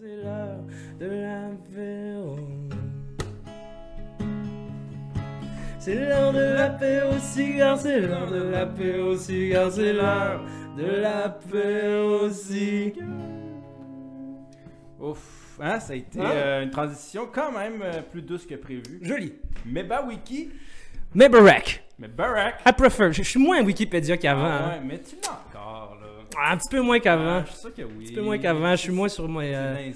c'est l'heure de l'apéro. C'est l'heure de l'apéro cigare, c'est l'heure de l'apéro cigare, c'est l'heure de l'apéro cigare. Ouf, hein, ça a été Hein? euh, une transition quand même euh, plus douce que prévu. Joli. Mais bah wiki, Mais Barack, mais Barack. I prefer. Je je suis moins Wikipédia qu'avant. Ah hein. ouais, mais tu l'as Un petit peu moins qu'avant. Ah, je suis sûr que oui. Un petit peu moins qu'avant. Je suis moins sur. C'est euh.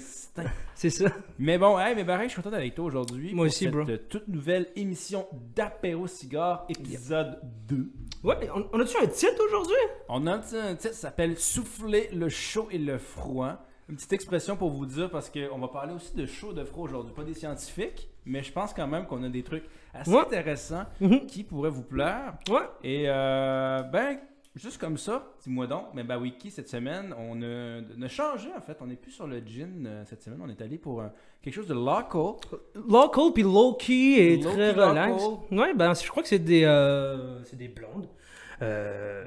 C'est ça. Mais bon, hey, mais Barack, je suis content d'être avec toi aujourd'hui. Moi pour aussi, cette, bro. euh, toute nouvelle émission d'Apéro Cigare, épisode 2. Ouais, on, on a-tu un titre aujourd'hui? On a un titre qui s'appelle Souffler le chaud et le froid. Une petite expression pour vous dire parce qu'on va parler aussi de chaud et de froid aujourd'hui. Pas des scientifiques, mais je pense quand même qu'on a des trucs assez Ouais. intéressants Mhm. qui pourraient vous plaire. Ouais. Et euh, ben, juste comme ça, dis-moi donc, mais bah Wiki, cette semaine, on a, on a changé en fait. On n'est plus sur le gin euh, cette semaine. On est allé pour euh, quelque chose de local. Local puis low-key et Low-key, très relax. local. Ouais, ben je crois que c'est des, euh, c'est des blondes.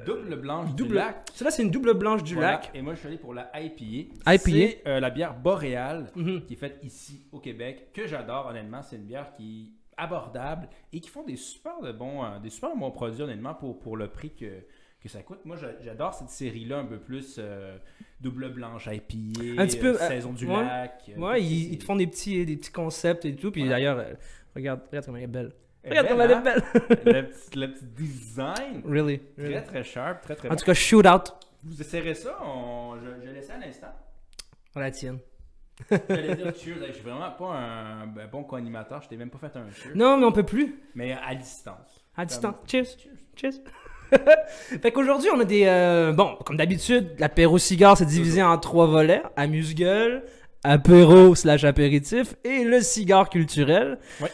Double blanche double. du lac. Celle-là, c'est une double blanche du Voilà. lac. Et moi, je suis allé pour la IPA. IPA. C'est la bière boréale Mhm. qui est faite ici au Québec, que j'adore honnêtement. C'est une bière qui est abordable et qui font des super de bons, des super bons produits honnêtement pour, pour le prix que, que ça coûte. Moi, j'a- j'adore cette série-là un peu plus euh, double blanche IPA, Un petit peu, euh, euh, saison du ouais. lac. Ouais, ils, te font des petits, des petits concepts et tout. Puis d'ailleurs, regarde, regarde comment elle est belle. Regarde comme elle est hein? belle. le, petit, le petit design. really. Très really. très sharp, très très En bon. tout cas, shoot out. Vous essayerez ça, on- je, je laisse à l'instant. On la tienne. J'allais dire cheers, je suis vraiment pas un, un bon co-animateur, je t'ai même pas fait un cheers, Non, mais on peut plus. mais à distance. À distance. Cheers. Cheers. Cheers. fait qu'aujourd'hui, on a des. euh, bon, comme d'habitude, l'apéro cigare, c'est divisé en trois volets amuse-gueule, apéro slash apéritif et le cigare culturel. Ouais.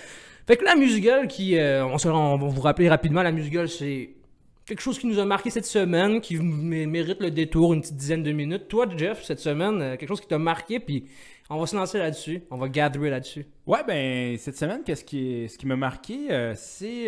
Fait que l'amuse-gueule, qui. euh, on, se- on va vous rappeler rapidement, l'amuse-gueule, c'est quelque chose qui nous a marqué cette semaine, qui mé- mérite le détour, une petite dizaine de minutes. Toi, Jeff, cette semaine, euh, quelque chose qui t'a marqué, puis on va se lancer là-dessus. On va gatherer là-dessus. Ouais, ben, cette semaine, qu'est-ce qui, est- ce qui m'a marqué, euh, c'est.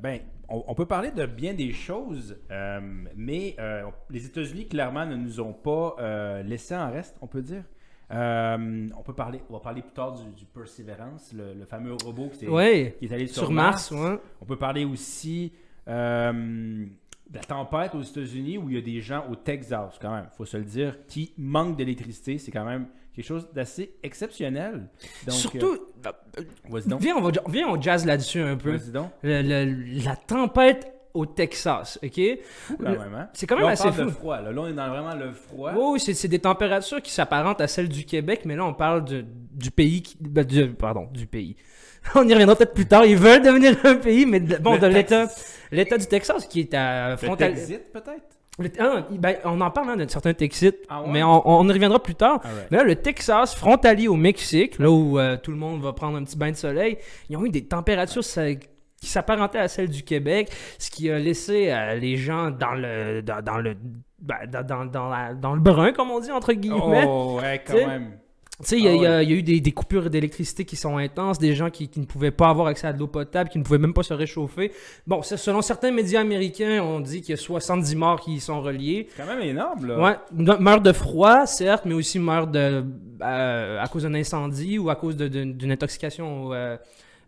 ben, on, on peut parler de bien des choses, euh, mais euh, les États-Unis, clairement, ne nous ont pas euh, laissé en reste, on peut dire. Euh, on peut parler, on va parler plus tard du, du Perseverance, le, le fameux robot qui, est- Ouais. qui est allé sur, Sur Mars, ouais. On peut parler aussi de la tempête aux États-Unis où il y a des gens au Texas, quand même, faut se le dire, qui manquent d'électricité. C'est quand même quelque chose d'assez exceptionnel. Donc, Surtout, euh, donc. viens, on va, viens, on jazz là-dessus un peu. Donc. Le- le- la tempête au Texas, ok? Quand même, hein? C'est quand Là, même on assez parle fou. de froid. Là. Là, on est dans vraiment le froid. Oui, c'est c'est des températures qui s'apparentent à celles du Québec, mais là, on parle de- du pays qui. ben, du- pardon, du pays. On y reviendra peut-être plus tard. Ils veulent devenir un pays, mais de, bon, Le de l'État. L'État du Texas qui est à frontal. Peut-être? Le- ah, ben, on en parle hein, de certains Texites, Ah ouais? mais on, on y reviendra plus tard. Mais là, le Texas, frontalier au Mexique, là où euh, tout le monde va prendre un petit bain de soleil, ils ont eu des températures qui s'apparentaient à celles du Québec, ce qui a laissé euh, les gens dans le dans, dans le ben, dans, dans, dans la- dans le brun, comme on dit entre guillemets. Oh, ouais, quand même. Tu sais, il y, a- Ah y y eu des, des coupures d'électricité qui sont intenses, des gens qui, qui ne pouvaient pas avoir accès à de l'eau potable, qui ne pouvaient même pas se réchauffer. Bon, selon certains médias américains, on dit qu'il y a 70 morts qui y sont reliés. C'est quand même énorme, là. Ouais, meurent de froid, certes, mais aussi meurent de, euh, à cause d'un incendie ou à cause d'une intoxication au euh,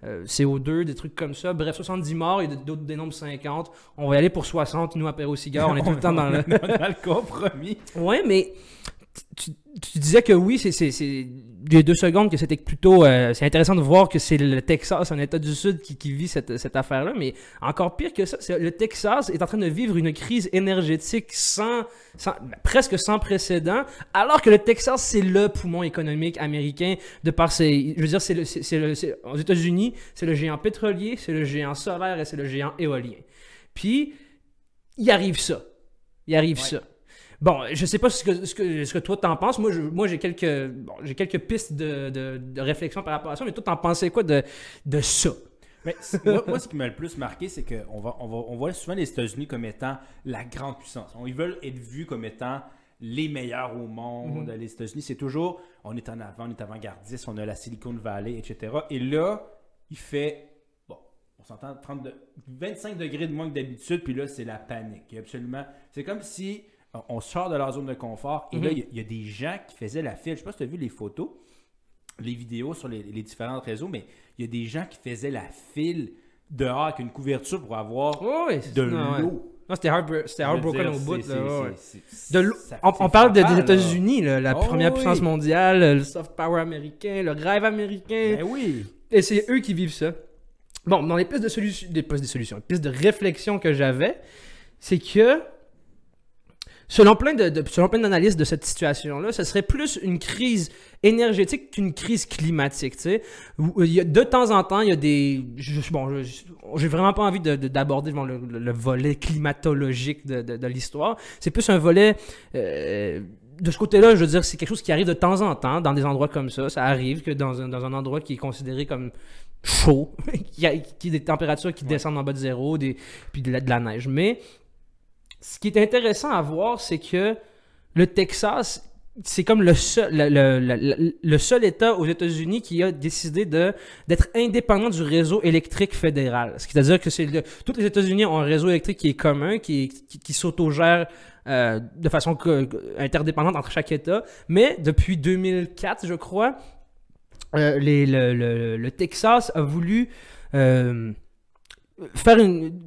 euh, CO2, des trucs comme ça. Bref, 70 morts et d'autres dénombrent 50. On va y aller pour 60, nous, apéro cigare, on est tout le temps dans le... dans le compromis. Ouais, mais tu, tu disais que oui, c'est, a deux secondes que c'était plutôt. euh, c'est intéressant de voir que c'est le Texas, un État du Sud, qui, qui vit cette, cette affaire-là. Mais encore pire que ça, le Texas est en train de vivre une crise énergétique sans, sans- presque sans précédent, alors que le Texas, c'est le poumon économique américain de par ses. Je veux dire, c'est le, le- aux États-Unis, c'est le géant pétrolier, c'est le géant solaire et c'est le géant éolien. Puis, il arrive ça. Il arrive Ouais. ça. Bon, je sais pas ce que, ce que, ce que toi t'en penses. Moi, je- moi j'ai quelques, bon, j'ai quelques pistes de, de, de réflexion par rapport à ça, mais toi, t'en pensais quoi de, de ça? Mais c- moi, moi, ce qui m'a le plus marqué, c'est qu'on va, on va, on voit souvent les États-Unis comme étant la grande puissance. Ils veulent être vus comme étant les meilleurs au monde. Les États-Unis, c'est toujours, on est en avant, on est avant-gardiste, on a la Silicon Valley, etc. Et là, il fait, bon, on s'entend, 30 de- 25 degrés de moins que d'habitude, puis là, c'est la panique. Absolument, c'est comme si on- sort de leur zone de confort. Et Mhm. là, il y, a- il y a des gens qui faisaient la file. Je sais pas si tu as vu les photos, les vidéos sur les, les différents réseaux, mais il y a des gens qui faisaient la file dehors avec une couverture pour avoir de l'eau. Non, c'était heartbroken au bout. on, parle de- des. États-Unis, la Oh, première oui. puissance mondiale, le soft power américain, le rêve américain. Ben oui. Et c'est eux qui vivent ça. Bon, dans les pistes de solutions, des pistes de solutions, les pistes de réflexion que j'avais, c'est que selon plein de, de- selon plein d'analyses de cette situation-là, ce serait plus une crise énergétique qu'une crise climatique. Tu sais, Où il y a, de temps en temps, il y a des, je- bon, j'ai vraiment pas envie de- de- d'aborder bon, le, le- le volet climatologique de, de- de l'histoire. C'est plus un volet euh, de ce côté-là, je veux dire, c'est quelque chose qui arrive de temps en temps dans des endroits comme ça. Ça arrive que dans un, dans un endroit qui est considéré comme chaud, qui a, qui a des températures qui descendent en bas de zéro, des, puis de la, de la neige. Mais ce qui est intéressant à voir, c'est que le Texas, c'est comme le seul, État aux États-Unis qui a décidé d'être indépendant du réseau électrique fédéral. C'est-à-dire que le- tous les États-Unis ont un réseau électrique qui est commun, qui, s'autogère euh, de façon interdépendante entre chaque État. Mais depuis 2004, je crois, euh, le Texas a voulu euh, faire une.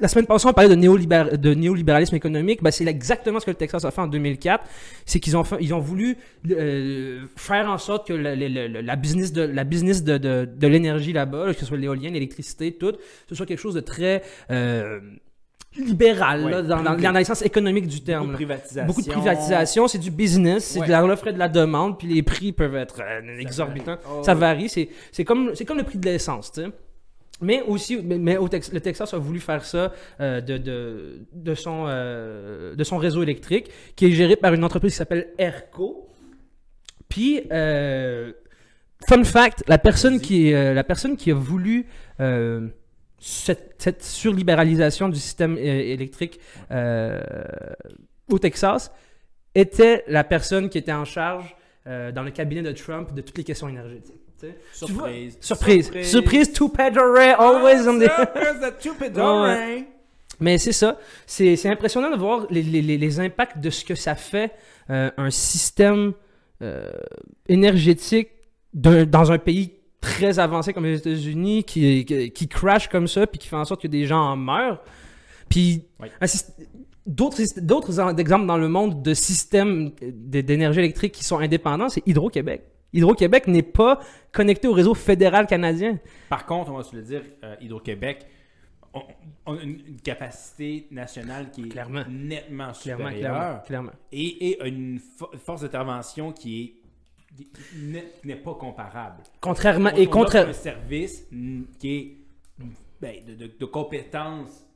La semaine passée, on parlait de, néolibéra- de néolibéralisme économique. Ben, c'est exactement ce que le Texas a fait en 2004. C'est qu'ils ont, fait- ils ont voulu euh, faire en sorte que la, la- la- la business de, la business de, de- de l'énergie là-bas, là, que ce soit l'éolienne, l'électricité, tout, ce soit quelque chose de très euh, libéral Ouais, là, dans, dans, privé. dans le sens économique du terme. Beaucoup de privatisation. Beaucoup de privatisation, c'est du business, c'est Ouais. de l'offre et de la demande, puis les prix peuvent être euh, exorbitants. Oh, Ça ouais. varie, c'est comme, le prix de l'essence, tu sais. Mais aussi, mais, mais au Tex- le Texas a voulu faire ça euh, de, de, de, son, euh, de son réseau électrique, qui est géré par une entreprise qui s'appelle ERCO. Puis, euh, fun fact, la personne, qui, la personne qui a voulu cette, cette surlibéralisation du système électrique au Texas était la personne qui était en charge dans le cabinet de Trump de toutes les questions énergétiques. Surprise. Surprise. Surprise to Pedro Ray, always on the... Surprise Ah. Mais c'est ça. C'est c'est impressionnant de voir les, les- les- impacts de ce que ça fait euh, un système euh, énergétique dans un pays très avancé comme les États-Unis qui, qui, qui crash comme ça puis qui fait en sorte que des gens en meurent. Puis Oui. d'autres exemples dans le monde de systèmes d- d'énergie électrique qui sont indépendants, c'est Hydro-Québec. Hydro-Québec n'est pas connecté au réseau fédéral canadien. Par contre, on va se le dire, euh, Hydro-Québec on, on a une, capacité nationale qui est Clairement. nettement supérieure clairement, clairement. et, une fo- force d'intervention qui est qui n'est- pas comparable. Contrairement On- et offre un service mm, qui est ben, de, de, de compétence euh,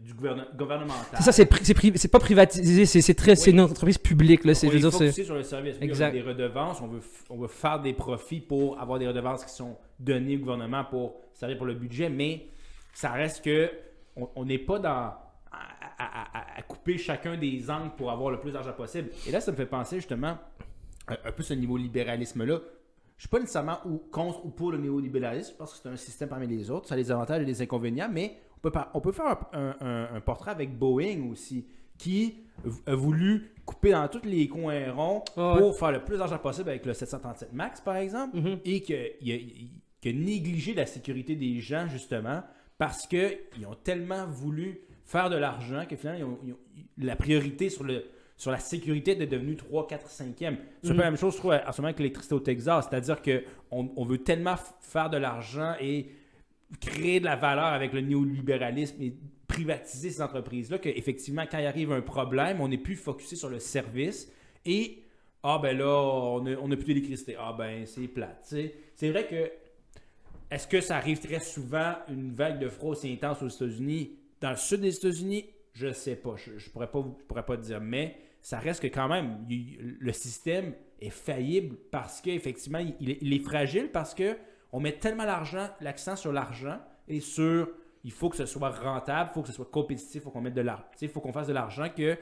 du gouvernement gouvernemental. C'est ça, c'est pri- pas privatisé, c'est Oui. une entreprise publique là. C'est, c'est- focusé sur le service. Oui, Exact. On a des redevances, on veut, on veut faire des profits pour avoir des redevances qui sont données au gouvernement pour servir pour le budget, mais ça reste que on n'est pas dans à, à- à- à couper chacun des angles pour avoir le plus d'argent possible. Et là, ça me fait penser justement un, un peu ce niveau libéralisme-là. Je suis pas nécessairement ou contre ou pour le néolibéralisme, parce que c'est un système parmi les autres. Ça a des avantages et des inconvénients, mais on peut, par- on peut faire un, un- un- un portrait avec Boeing aussi, qui a voulu couper dans tous les coins ronds ouais. pour faire le plus d'argent possible avec le 737 MAX, par exemple, Mhm. et qu'il a, négligé la sécurité des gens, justement, parce qu'ils ont tellement voulu faire de l'argent que finalement, ils ont- ils ont- la priorité sur, le, sur la sécurité est devenue 3, 4, 5e. C'est peu Mhm. la même chose, je trouve, en ce moment avec l'électricité au Texas. C'est-à-dire qu'on on veut tellement faire de l'argent et créer de la valeur avec le néolibéralisme et privatiser ces entreprises-là qu'effectivement, quand il arrive un problème, on n'est plus focusé sur le service et ah ben là, on n'a plus d'électricité. Ah ben c'est plate. C'est vrai que est-ce que ça arrive très souvent une vague de froid aussi intense aux États-Unis? Dans le sud des États-Unis, je sais pas. Je ne pourrais, pas je pourrais pas dire. Mais ça reste que quand même, le système est faillible parce qu'effectivement, il est fragile parce que on met tellement l'argent, l'accent sur l'argent et sur il faut que ce soit rentable, il faut que ce soit compétitif, il faut qu'on mette de l'argent. Il faut qu'on fasse de l'argent que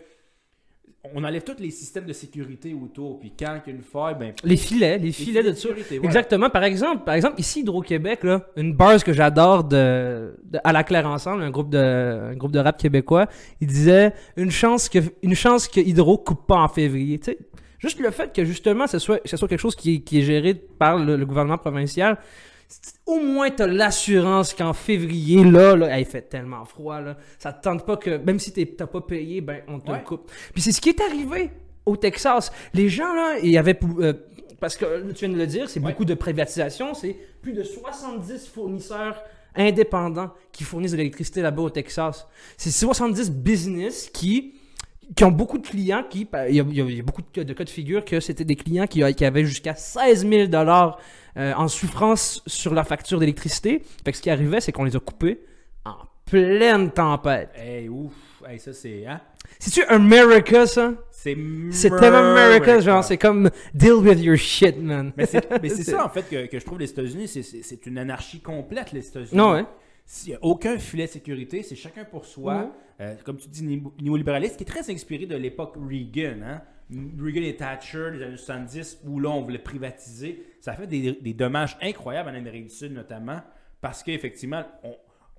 on enlève tous les systèmes de sécurité autour. Puis quand il y a une faille, ben. Les filets, les filets de sécurité, voilà. Exactement. Par exemple, par exemple, ici, Hydro-Québec, là, une buzz que j'adore de, de- à la Claire Ensemble, un groupe de, un groupe de rap québécois, il disait une chance que, une chance que Hydro coupe pas en février. Tu sais, juste le fait que justement, ce soit, ce soit quelque chose qui est, qui est géré par le, le gouvernement provincial, au moins t'as l'assurance qu'en février, là, là, il fait tellement froid, là, ça te tente pas que, même si t'as pas payé, ben, on te Ouais. le coupe. Puis c'est ce qui est arrivé au Texas. Les gens, là, il y avait, euh, parce que tu viens de le dire, c'est Ouais. beaucoup de privatisation, c'est plus de 70 fournisseurs indépendants qui fournissent de l'électricité là-bas au Texas. C'est 70 business qui qui ont beaucoup de clients qui il y a, il y beaucoup de, de cas de figure que c'était des clients qui, qui avaient jusqu'à 16 000 dollars euh, en souffrance sur leur facture d'électricité. Fait que ce qui arrivait, c'est qu'on les a coupés en pleine tempête. Hey, ouf. Hey, ça, c'est. Hein? C'est-tu America, ça? C'est. C'est tellement America, genre, c'est comme deal with your shit, man. Mais c'est ça, en fait, que, que je trouve les États-Unis, c'est- une anarchie complète, les États-Unis. Non, ouais. S'il n'y a aucun filet de sécurité, c'est chacun pour soi. Mhm. Euh, comme tu dis, néo- néolibéraliste, qui est très inspiré de l'époque Reagan. Hein? Reagan et Thatcher, les années 70, où là, on voulait privatiser. Ça fait des, des dommages incroyables en Amérique du Sud, notamment, parce qu'effectivement, on,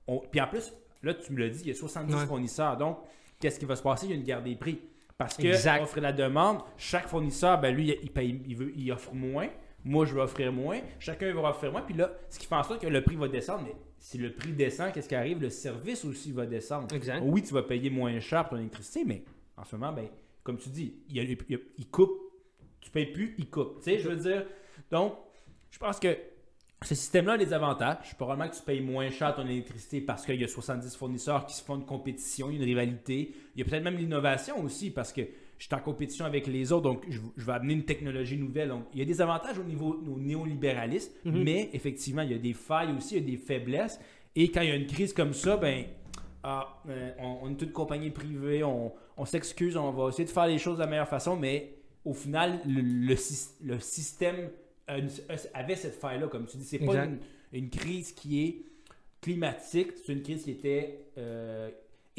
on- Puis en plus, là, tu me l'as dit, il y a 70 Ouais. fournisseurs. Donc, qu'est-ce qui va se passer? Il y a une guerre des prix. Parce que offre et la demande, chaque fournisseur, ben lui, il, paye, il, veut, il offre moins. Moi, je vais offrir moins. Chacun va offrir moins. Puis là, ce qui fait en sorte que le prix va descendre. Mais si le prix descend, qu'est-ce qui arrive? Le service aussi va descendre. Exact. Oui, tu vas payer moins cher pour ton électricité, mais en ce moment, ben, comme tu dis, il, y a- il y a- il coupe. Tu payes plus, il coupe. Tu sais, je veux dire. Donc, je pense que ce système-là a des avantages. Probablement que tu payes moins cher ton électricité parce qu'il y a 70 fournisseurs qui se font une compétition, il y a une rivalité. Il y a peut-être même l'innovation aussi parce que je suis en compétition avec les autres, donc je, je vais amener une technologie nouvelle. Donc, il y a des avantages au niveau au néolibéralisme, Mhm. mais effectivement, il y a des failles aussi, il y a des faiblesses. Et quand il y a une crise comme ça, ben, ah, euh, on, on est toute compagnie privée, on, on s'excuse, on va essayer de faire les choses de la meilleure façon, mais au final, le, le syst- le système avait cette faille-là, comme tu dis. C'est pas une crise qui est climatique, c'est une crise qui était euh,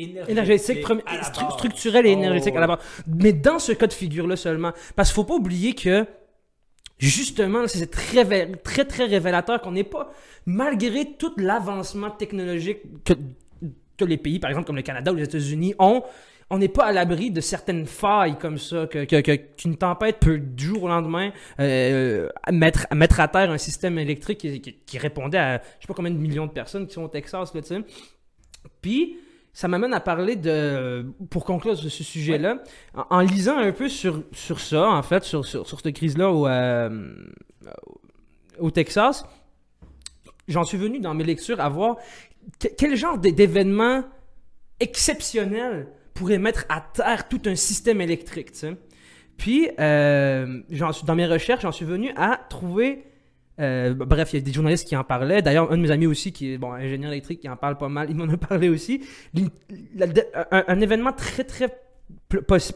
énergétique, énergétique, premi- stru- et Oh, énergétique à la base. Mais dans ce cas de figure-là seulement. Parce qu'il faut pas oublier que, justement, c'est très, très, très révélateur qu'on n'est pas, malgré tout l'avancement technologique que, que les pays, par exemple, comme le Canada ou les États-Unis ont, on n'est pas à l'abri de certaines failles comme ça, que, que- que- qu'une tempête peut du jour au lendemain euh, mettre, mettre à terre un système électrique qui, qui- qui répondait à je sais pas combien de millions de personnes qui sont au Texas, là, tu sais. Puis, ça m'amène à parler de, pour conclure sur ce sujet-là, en, lisant un peu sur, sur ça, en fait, sur, sur, cette crise-là au, euh, au Texas, j'en suis venu dans mes lectures à voir que- quel genre d'é- d'événements exceptionnels pourrait mettre à terre tout un système électrique. Puis, euh, suis, dans mes recherches, j'en suis venu à trouver euh, bref, il y a des journalistes qui en parlaient. D'ailleurs, un de mes amis aussi, qui est bon, ingénieur électrique, qui en parle pas mal, il m'en a parlé aussi. Un, événement très, très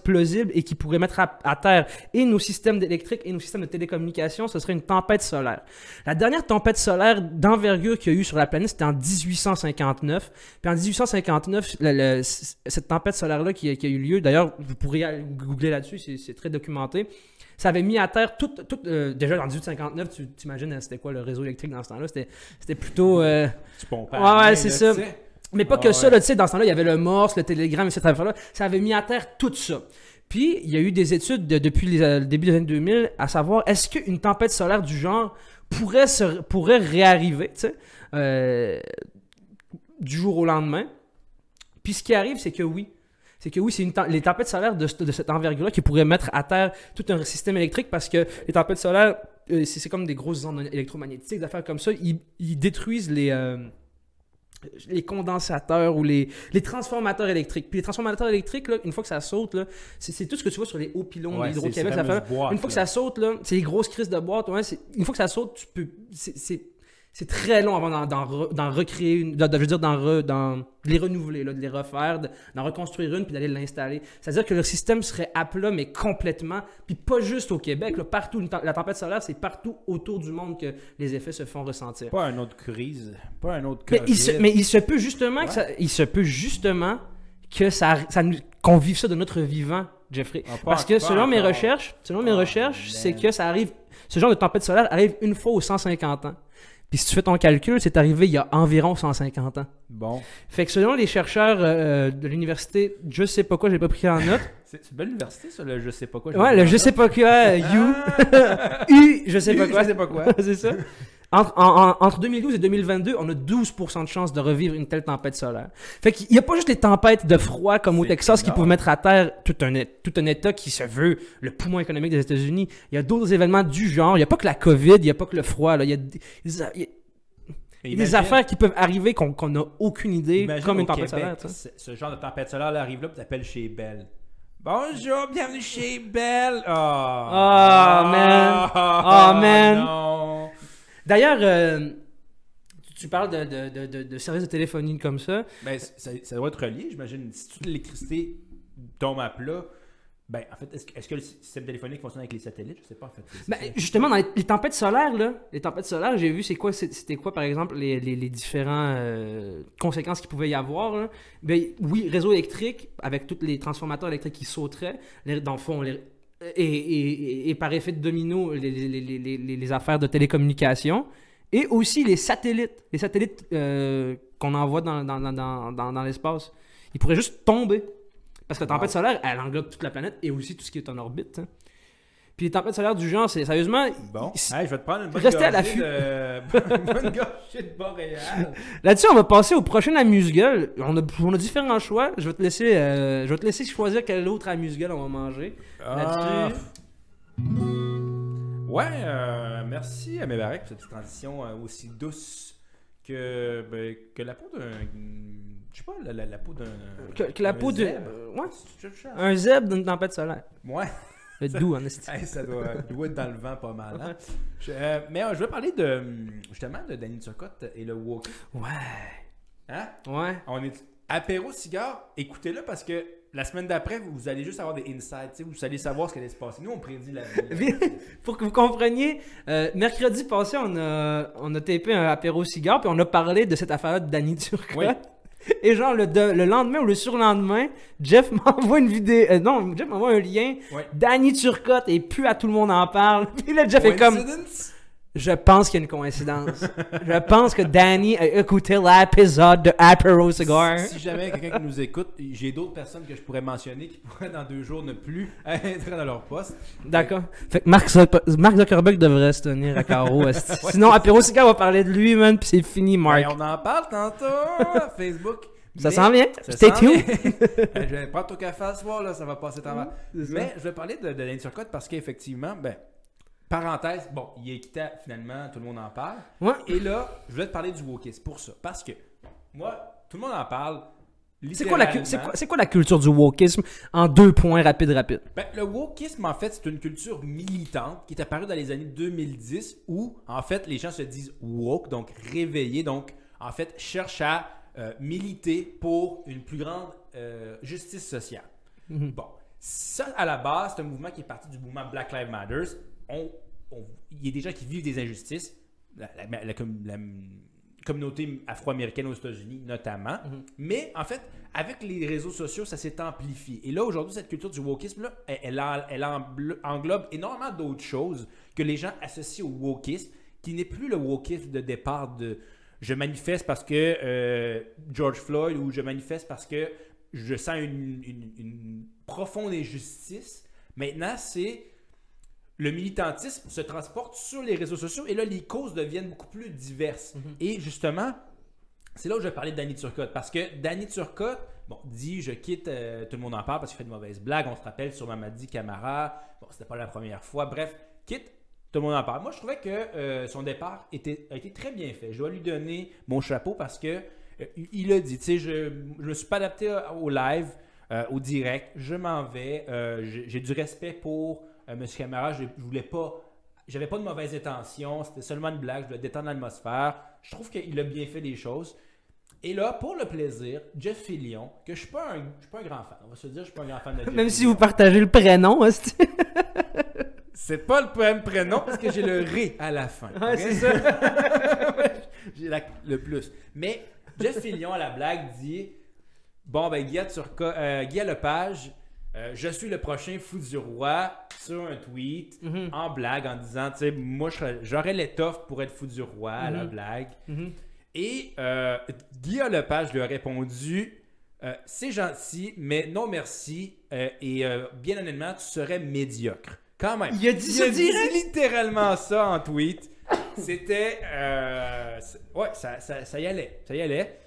plausible et qui pourrait mettre à, à terre et nos systèmes d'électrique et nos systèmes de télécommunications, ce serait une tempête solaire. La dernière tempête solaire d'envergure qu'il y a eu sur la planète, c'était en 1859. Puis en 1859, le- le- c- cette tempête solaire-là qui, a- qui a eu lieu, d'ailleurs, vous pourriez aller googler là-dessus, c'est- c'est très documenté. Ça avait mis à terre tout, tout euh, déjà en 1859, tu t'imagines euh, c'était quoi le réseau électrique dans ce temps-là? C'était c'était plutôt euh, Tu pompes Ouais, ouais, c'est ça. tu sais. Mais pas Ah que ça, ouais. là, tu sais, dans ce temps-là, il y avait le Morse, le télégramme et cette affaire-là. Ça avait mis à terre tout ça. Puis, il y a eu des études de- depuis les, euh, le début des années 2000 à savoir est-ce qu'une tempête solaire du genre pourrait, se, pourrait réarriver, tu sais, euh, du jour au lendemain? Puis, ce qui arrive, c'est que oui. C'est que oui, c'est une les tempêtes solaires de, ce- de cette envergure-là qui pourraient mettre à terre tout un système électrique parce que les tempêtes solaires, euh, c'est c'est comme des grosses ondes électromagnétiques, des affaires comme ça. Ils, ils détruisent les, euh, les condensateurs ou les, les transformateurs électriques. Puis les transformateurs électriques, là, une fois que ça saute, là, c'est tout ce que tu vois sur les hauts pylônes Ouais, d'Hydro-Québec. une fois que ça saute, là, c'est les grosses crises de boîte. Ouais, c'est- une fois que ça saute, tu peux. c'est- C'est très long avant d'en- d'en re- d'en recréer une. de- de- je veux dire, d'en re- les renouveler, là, de les refaire, de- d'en reconstruire une puis d'aller l'installer. C'est-à-dire que le système serait à plat, mais complètement. Puis pas juste au Québec, là, partout. Une La tempête solaire, c'est partout autour du monde que les effets se font ressentir. Pas un autre crise, pas un autre Mais COVID. il, se, mais il se peut justement que ça, il se peut justement que ça, ça nous- qu'on vive ça de notre vivant Jeffrey. Ah, pas Parce que pas selon mes recherches, selon mes Oh, recherches, c'est que ça arrive, ce genre de tempête solaire arrive une fois aux 150 ans. Puis si tu fais ton calcul, c'est arrivé il y a environ 150 ans. Bon. Fait que selon les chercheurs euh, de l'université, je sais pas quoi, j'ai pas pris en note. C'est une belle université, ça, le je sais pas quoi. Ouais, le je sais pas quoi, euh, you, Ah! U, je sais pas Je quoi. sais pas quoi. c'est ça. Entre, en- en- entre 2012 et 2022, on a 12% de chances de revivre une telle tempête solaire. Fait qu'il n'y a pas juste les tempêtes de froid comme au Texas qui peuvent mettre à terre tout un, tout un État qui se veut le poumon économique des États-Unis. Il y a d'autres événements du genre. Il n'y a pas que la COVID, il n'y a pas que le froid. Là. Il y a des, il y a- il y a des Imagine- affaires qui peuvent arriver qu'on n'a aucune idée, comme une tempête Québec, solaire. Ce genre de tempête solaire là, arrive là, tu t'appelles chez Belle. Bonjour, bienvenue chez Belle. Oh, Ah, man. Ah, man. Non. D'ailleurs, euh, tu- parles de, de, de, de- de services de téléphonie comme ça. Ben, ça, ça doit être relié, j'imagine. Si toute l'électricité tombe à plat, ben, en fait, est-ce que, le système téléphonique fonctionne avec les satellites? Je sais pas, en fait. Ben, justement, dans les, les tempêtes solaires, là, les tempêtes solaires, j'ai vu c'est quoi, c'était quoi, par exemple, les, les, les différents euh, conséquences qu'il pouvait y avoir. là. Ben, oui, réseau électrique, avec tous les transformateurs électriques qui sauteraient, les- dans le fond, les- et, et- et- et par effet de domino, les, les, les, les, les- les affaires de télécommunication, et aussi les satellites, les satellites euh, qu'on envoie dans, dans, dans, dans, dans- dans l'espace. Ils pourraient juste tomber. Parce que la tempête Wow. solaire, elle englobe toute la planète et aussi tout ce qui est en orbite. hein. Puis les tempêtes solaires du genre, c'est sérieusement. Bon, Hey, je vais te prendre une bonne Restez à l'affût. de... bonne de Boréal. Là-dessus, on va passer au prochain amuse-gueule. On a, on a différents choix. Je vais te laisser, euh, je vais te laisser choisir quel autre amuse-gueule on va manger. Ah. Là-dessus. Ouais, euh, merci à Mébarek pour cette transition euh, aussi douce que, ben, que la peau d'un. Je sais pas, la, la- la peau d'un. Que, que la peau euh, ouais. Un zèbre d'une tempête solaire. Ouais, Le doux, en ça doit, doit être dans le vent pas mal. hein? Je- euh, mais euh, je vais parler de justement de Danny Turcotte et le walk. Ouais. Hein? Ouais. On est apéro cigare, écoutez-le parce que la semaine d'après, vous allez juste avoir des insights, vous allez savoir ce qui allait se passer. Nous, on prédit la vie. Pour que vous compreniez, euh, mercredi passé, on a, on a tapé un apéro cigare, puis on a parlé de cette affaire-là de Danny Turcotte. Oui. Et genre, le, de- le lendemain ou le surlendemain, Jeff m'envoie une vidéo. euh, non, Jeff m'envoie un lien. Ouais. Danny Turcotte, et plus à tout le monde en parle. Puis là, Jeff est comme. Je pense qu'il y a une coïncidence. je pense que Danny a écouté l'épisode de Apéro Cigar. Si jamais quelqu'un qui nous écoute, j'ai d'autres personnes que je pourrais mentionner qui pourraient dans deux jours ne plus être dans leur poste. D'accord. Fait que Mark, Zuck- Mark Zuckerberg devrait se tenir à carreau. Sinon, Apéro Cigar va parler de lui, man, puis c'est fini, Mark. Ben, on en parle tantôt Facebook. Ça s'en vient. Stay tuned. Ben, je vais prendre ton café à soir, là, ça va passer ça. Mais je vais parler de, de parce qu'effectivement, ben, parenthèse, bon, il est quitté finalement, tout le monde en parle. Ouais. Et là, je vais te parler du wokisme pour ça. Parce que, moi, tout le monde en parle. Quoi, quoi, c'est quoi la culture du wokisme en deux points rapides, rapides? Ben, le wokisme, en fait, c'est une culture militante qui est apparue dans les années 2010 où, en fait, les gens se disent woke, donc réveillés, donc, en fait, cherchent à euh, militer pour une plus grande euh, justice sociale. Mhm. Bon, ça, à la base, c'est un mouvement qui est parti du mouvement Black Lives Matter. On- on- Il y a des gens qui vivent des injustices. La, la- la com- la communauté afro-américaine aux États-Unis, notamment. Mais, en fait, avec les réseaux sociaux, ça s'est amplifié. Et là, aujourd'hui, cette culture du wokisme, là, elle, elle en- elle englo- englobe énormément d'autres choses que les gens associent au wokisme, qui n'est plus le wokisme de départ de je manifeste parce que euh, George Floyd ou je manifeste parce que je sens une, une- une profonde injustice. Maintenant, c'est le militantisme se transporte sur les réseaux sociaux et là, les causes deviennent beaucoup plus diverses. Et justement, c'est là où je vais parler de Danny Turcotte. Parce que Danny Turcotte, bon, dit je quitte, euh, tout le monde en parle parce qu'il fait de mauvaises blagues. On se rappelle sur Mamadi Camara. Bon, c'était pas la première fois. Bref, quitte, tout le monde en parle. Moi, je trouvais que euh, son départ était, a été très bien fait. Je dois lui donner mon chapeau parce que euh, il- a dit, tu sais, je ne me suis pas adapté au live, au direct. Je m'en vais. J'ai du respect pour M. Camara. Je, je voulais pas. J'avais pas de mauvaises intentions, c'était seulement une blague, je voulais détendre l'atmosphère. Je trouve qu'il a bien fait les choses. Et là, pour le plaisir, Jeff Fillion, que je suis pas un, je suis pas un grand fan, on va se dire, je suis pas un grand fan de Jeff Même si vous partagez le prénom, esti. C'est pas le même prénom parce que j'ai le ré à la fin. C'est ça. j'ai la- le plus. Mais Jeff Fillion à la blague dit Bon, ben, Guy, Turco, euh, Guy Lepage euh, je suis le prochain fou du roi sur un tweet Mhm. en blague en disant, tu sais, moi j'aurais l'étoffe pour être fou du roi à la Mhm. blague. Mhm. Et euh, Guillaume Lepage lui a répondu euh, C'est gentil, mais non merci. euh, et bien honnêtement, tu serais médiocre. Quand même. Il a dit ça direct? littéralement ça en tweet. C'était. ouais, ça, ça, ça y allait. Ça y allait.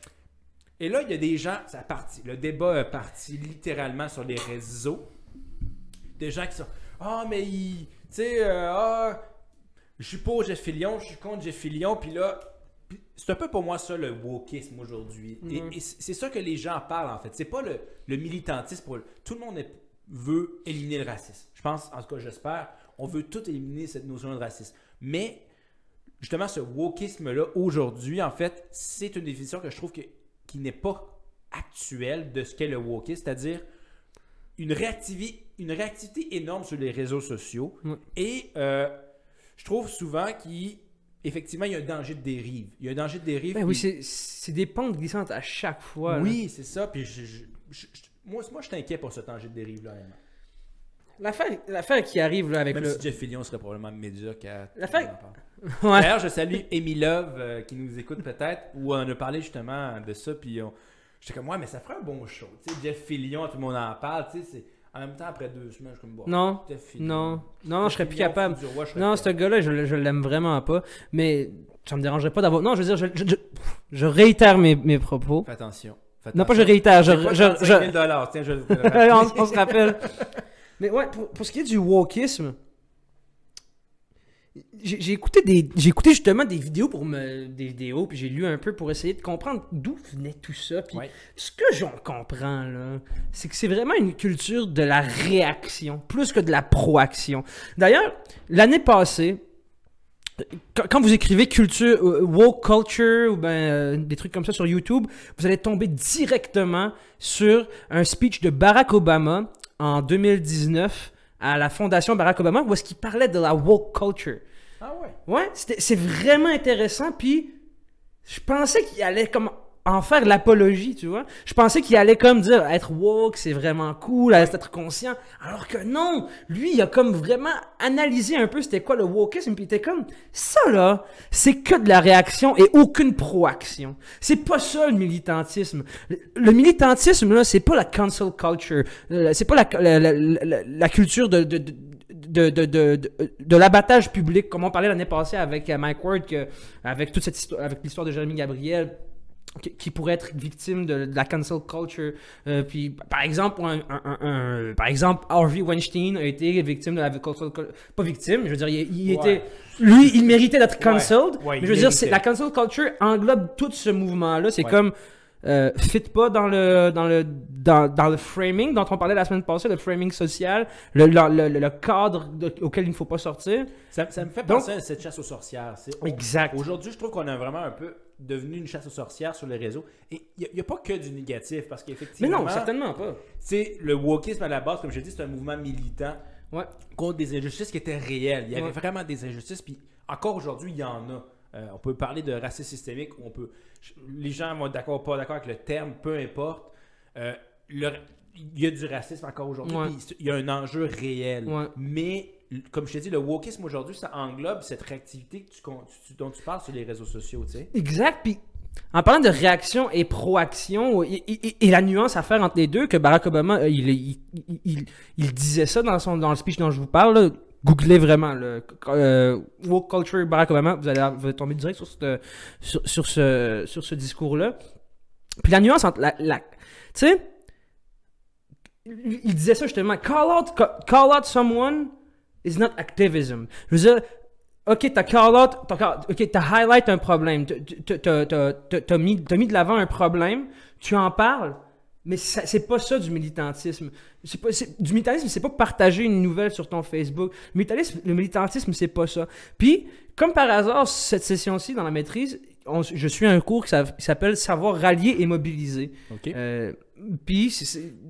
Et là, il y a des gens. Ça a parti. Le débat est parti littéralement sur les réseaux. Des gens qui sont. Ah, mais il. Tu sais, euh, ah, je suis pour Jeff Fillion, je suis contre Jeff Fillion, puis là. C'est un peu pour moi ça le wokisme aujourd'hui. Et- Mhm. Et, c'est c'est ça que les gens parlent en fait. C'est pas le, le militantisme. Pour, tout le monde est- veut éliminer le racisme. Je pense, en tout cas, j'espère, on veut tout éliminer cette notion de racisme. Mais justement, ce wokisme-là, aujourd'hui, en fait, c'est une définition que je trouve que, qui n'est pas actuelle de ce qu'est le wokisme, c'est-à-dire une, réactivi- une réactivité énorme sur les réseaux sociaux. Et euh, je trouve souvent qu'effectivement, il y a un danger de dérive. Il y a un danger de dérive. Ben oui, puis- c'est- c'est des pentes glissantes à chaque fois. oui, c'est ça. Puis je- je- moi, moi, je inquiet pour ce danger de dérive-là. L'affaire l'affaire qui arrive là avec Même le. si Jeff Fillion serait probablement médiocre à La Ouais. D'ailleurs, je salue Amy Love euh, qui nous écoute peut-être, où on a parlé justement de ça, puis on... j'étais comme, ouais, mais ça ferait un bon show. Tu sais, Jeff Fillion, tout le monde en parle, tu sais, c'est... En même temps, après deux semaines, je suis comme, bon, Non, non, non, Jeff je serais plus capable. roi, serais Non, ce gars-là, je, je l'aime vraiment pas. Mais ça me dérangerait pas d'avoir. Non, je veux dire, je, je, réitère mes, mes propos. Fais attention. Fais Non, pas je réitère, je. Pas je, 35 je- 000 dollars, tiens, je on se rappelle. Mais ouais, pour, pour ce qui est du wokisme, j'ai écouté des j'ai écouté justement des vidéos pour me des vidéos puis j'ai lu un peu pour essayer de comprendre d'où venait tout ça puis Ouais. ce que j'en comprends là c'est que c'est vraiment une culture de la réaction plus que de la proaction d'ailleurs l'année passée quand quand vous écrivez culture, euh, woke culture ou ben, euh, des trucs comme ça sur YouTube, vous allez tomber directement sur un speech de Barack Obama en 2019 à la fondation Barack Obama où est-ce qu'il parlait de la woke culture. Ah ouais. Ouais, c'était- c'est vraiment intéressant. Puis je pensais qu'il allait comme en faire l'apologie, tu vois. Je pensais qu'il allait comme dire être woke, c'est vraiment cool, être conscient. Alors que non, lui, il a comme vraiment analysé un peu c'était quoi le wokeisme, puis il était comme ça là, c'est que de la réaction et aucune proaction. C'est pas ça le militantisme. Le, militantisme là, c'est pas la cancel culture, Euh, c'est pas la, la, culture de, de, de de, de, l'abattage public, comme on parlait l'année passée avec euh, Mike Ward, avec toute cette histoire, avec l'histoire de Jérémy Gabriel, qui, qui pourrait être victime de, de la cancel culture. Euh, puis, par exemple, un, un- un- un- par exemple, Harvey Weinstein a été victime de la cancel culture. Pas victime, je veux dire, il, il Ouais. était. Lui, il méritait d'être cancelled. Ouais, mais je veux dire, méritait. la cancel culture englobe tout ce mouvement-là. C'est comme. Euh, fit pas dans le dans le dans, dans le framing dont on parlait la semaine passée, le framing social, le, le, le- le cadre de- auquel il ne faut pas sortir. Ça, ça me fait Donc- penser à cette chasse aux sorcières. Exact. Aujourd'hui, je trouve qu'on a vraiment un peu devenu une chasse aux sorcières sur les réseaux. Et il n'y a, pas que du négatif, parce Mais qu'effectivement, non, certainement pas. c'est le wokisme à la base, comme je dis, c'est un mouvement militant Ouais. contre des injustices qui étaient réelles. Il y avait Ouais. vraiment des injustices, puis encore aujourd'hui, il y en a. Euh, on peut parler de racisme systémique, on peut. Les gens vont être d'accord ou pas d'accord avec le terme, peu importe. Euh, le- il y a du racisme encore aujourd'hui, Ouais. il y a un enjeu réel. Mais, comme je t'ai dit, le wokisme aujourd'hui, ça englobe cette réactivité dont tu parles sur les réseaux sociaux, tu sais. Exact. Puis en parlant de réaction et proaction, et, la nuance à faire entre les deux, que Barack Obama, euh, il, disait ça dans, son, dans le speech dont je vous parle. Googlez vraiment le euh, woke culture Barack Obama, vous allez, vous allez tomber direct sur, sur, ce, sur ce discours-là. Puis la nuance entre la. la- tu sais, il disait ça justement. Call out, call out someone is not activism. Je veux dire, ok, t'as call out, t'as call- ok, t'as highlight un problème, t'as- mis, t'as mis de l'avant un problème, tu en parles, mais c'est pas ça du militantisme. Pas, du militantisme, c'est pas partager une nouvelle sur ton Facebook. Le militantisme, le militantisme, c'est pas ça. Puis, comme par hasard, cette session-ci, dans la maîtrise, on- je suis un cours qui s'a- qui s'appelle Savoir rallier et mobiliser. Euh, Puis,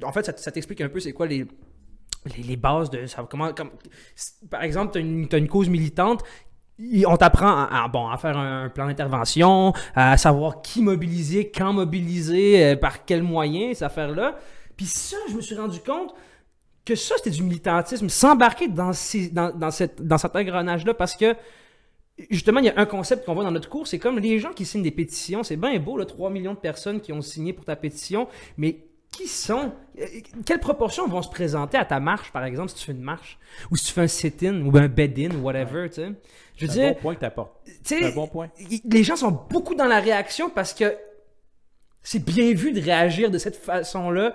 en fait, ça, ça t'explique un peu c'est quoi les, les, bases de ça. Comment, comme, par exemple, tu as une, cause militante. il- On t'apprend à, à- bon, à faire un, plan d'intervention, à savoir qui mobiliser, quand mobiliser, euh, par quels moyens, cette affaire-là. Puis ça, je me suis rendu compte, que ça, c'était du militantisme, s'embarquer dans, ces- dans, dans, dans cet engrenage-là, parce que justement, il y a un concept qu'on voit dans notre cours, c'est comme les gens qui signent des pétitions, c'est bien beau, là, 3 millions de personnes qui ont signé pour ta pétition, mais qui sont, euh, quelle proportion vont se présenter à ta marche, par exemple, si tu fais une marche, ou si tu fais un sit-in, ou un bed-in, ou whatever, tu sais? Je veux C'est un dire, bon point que tu apportes. tu C'est un bon point. les gens sont beaucoup dans la réaction parce que c'est bien vu de réagir de cette façon-là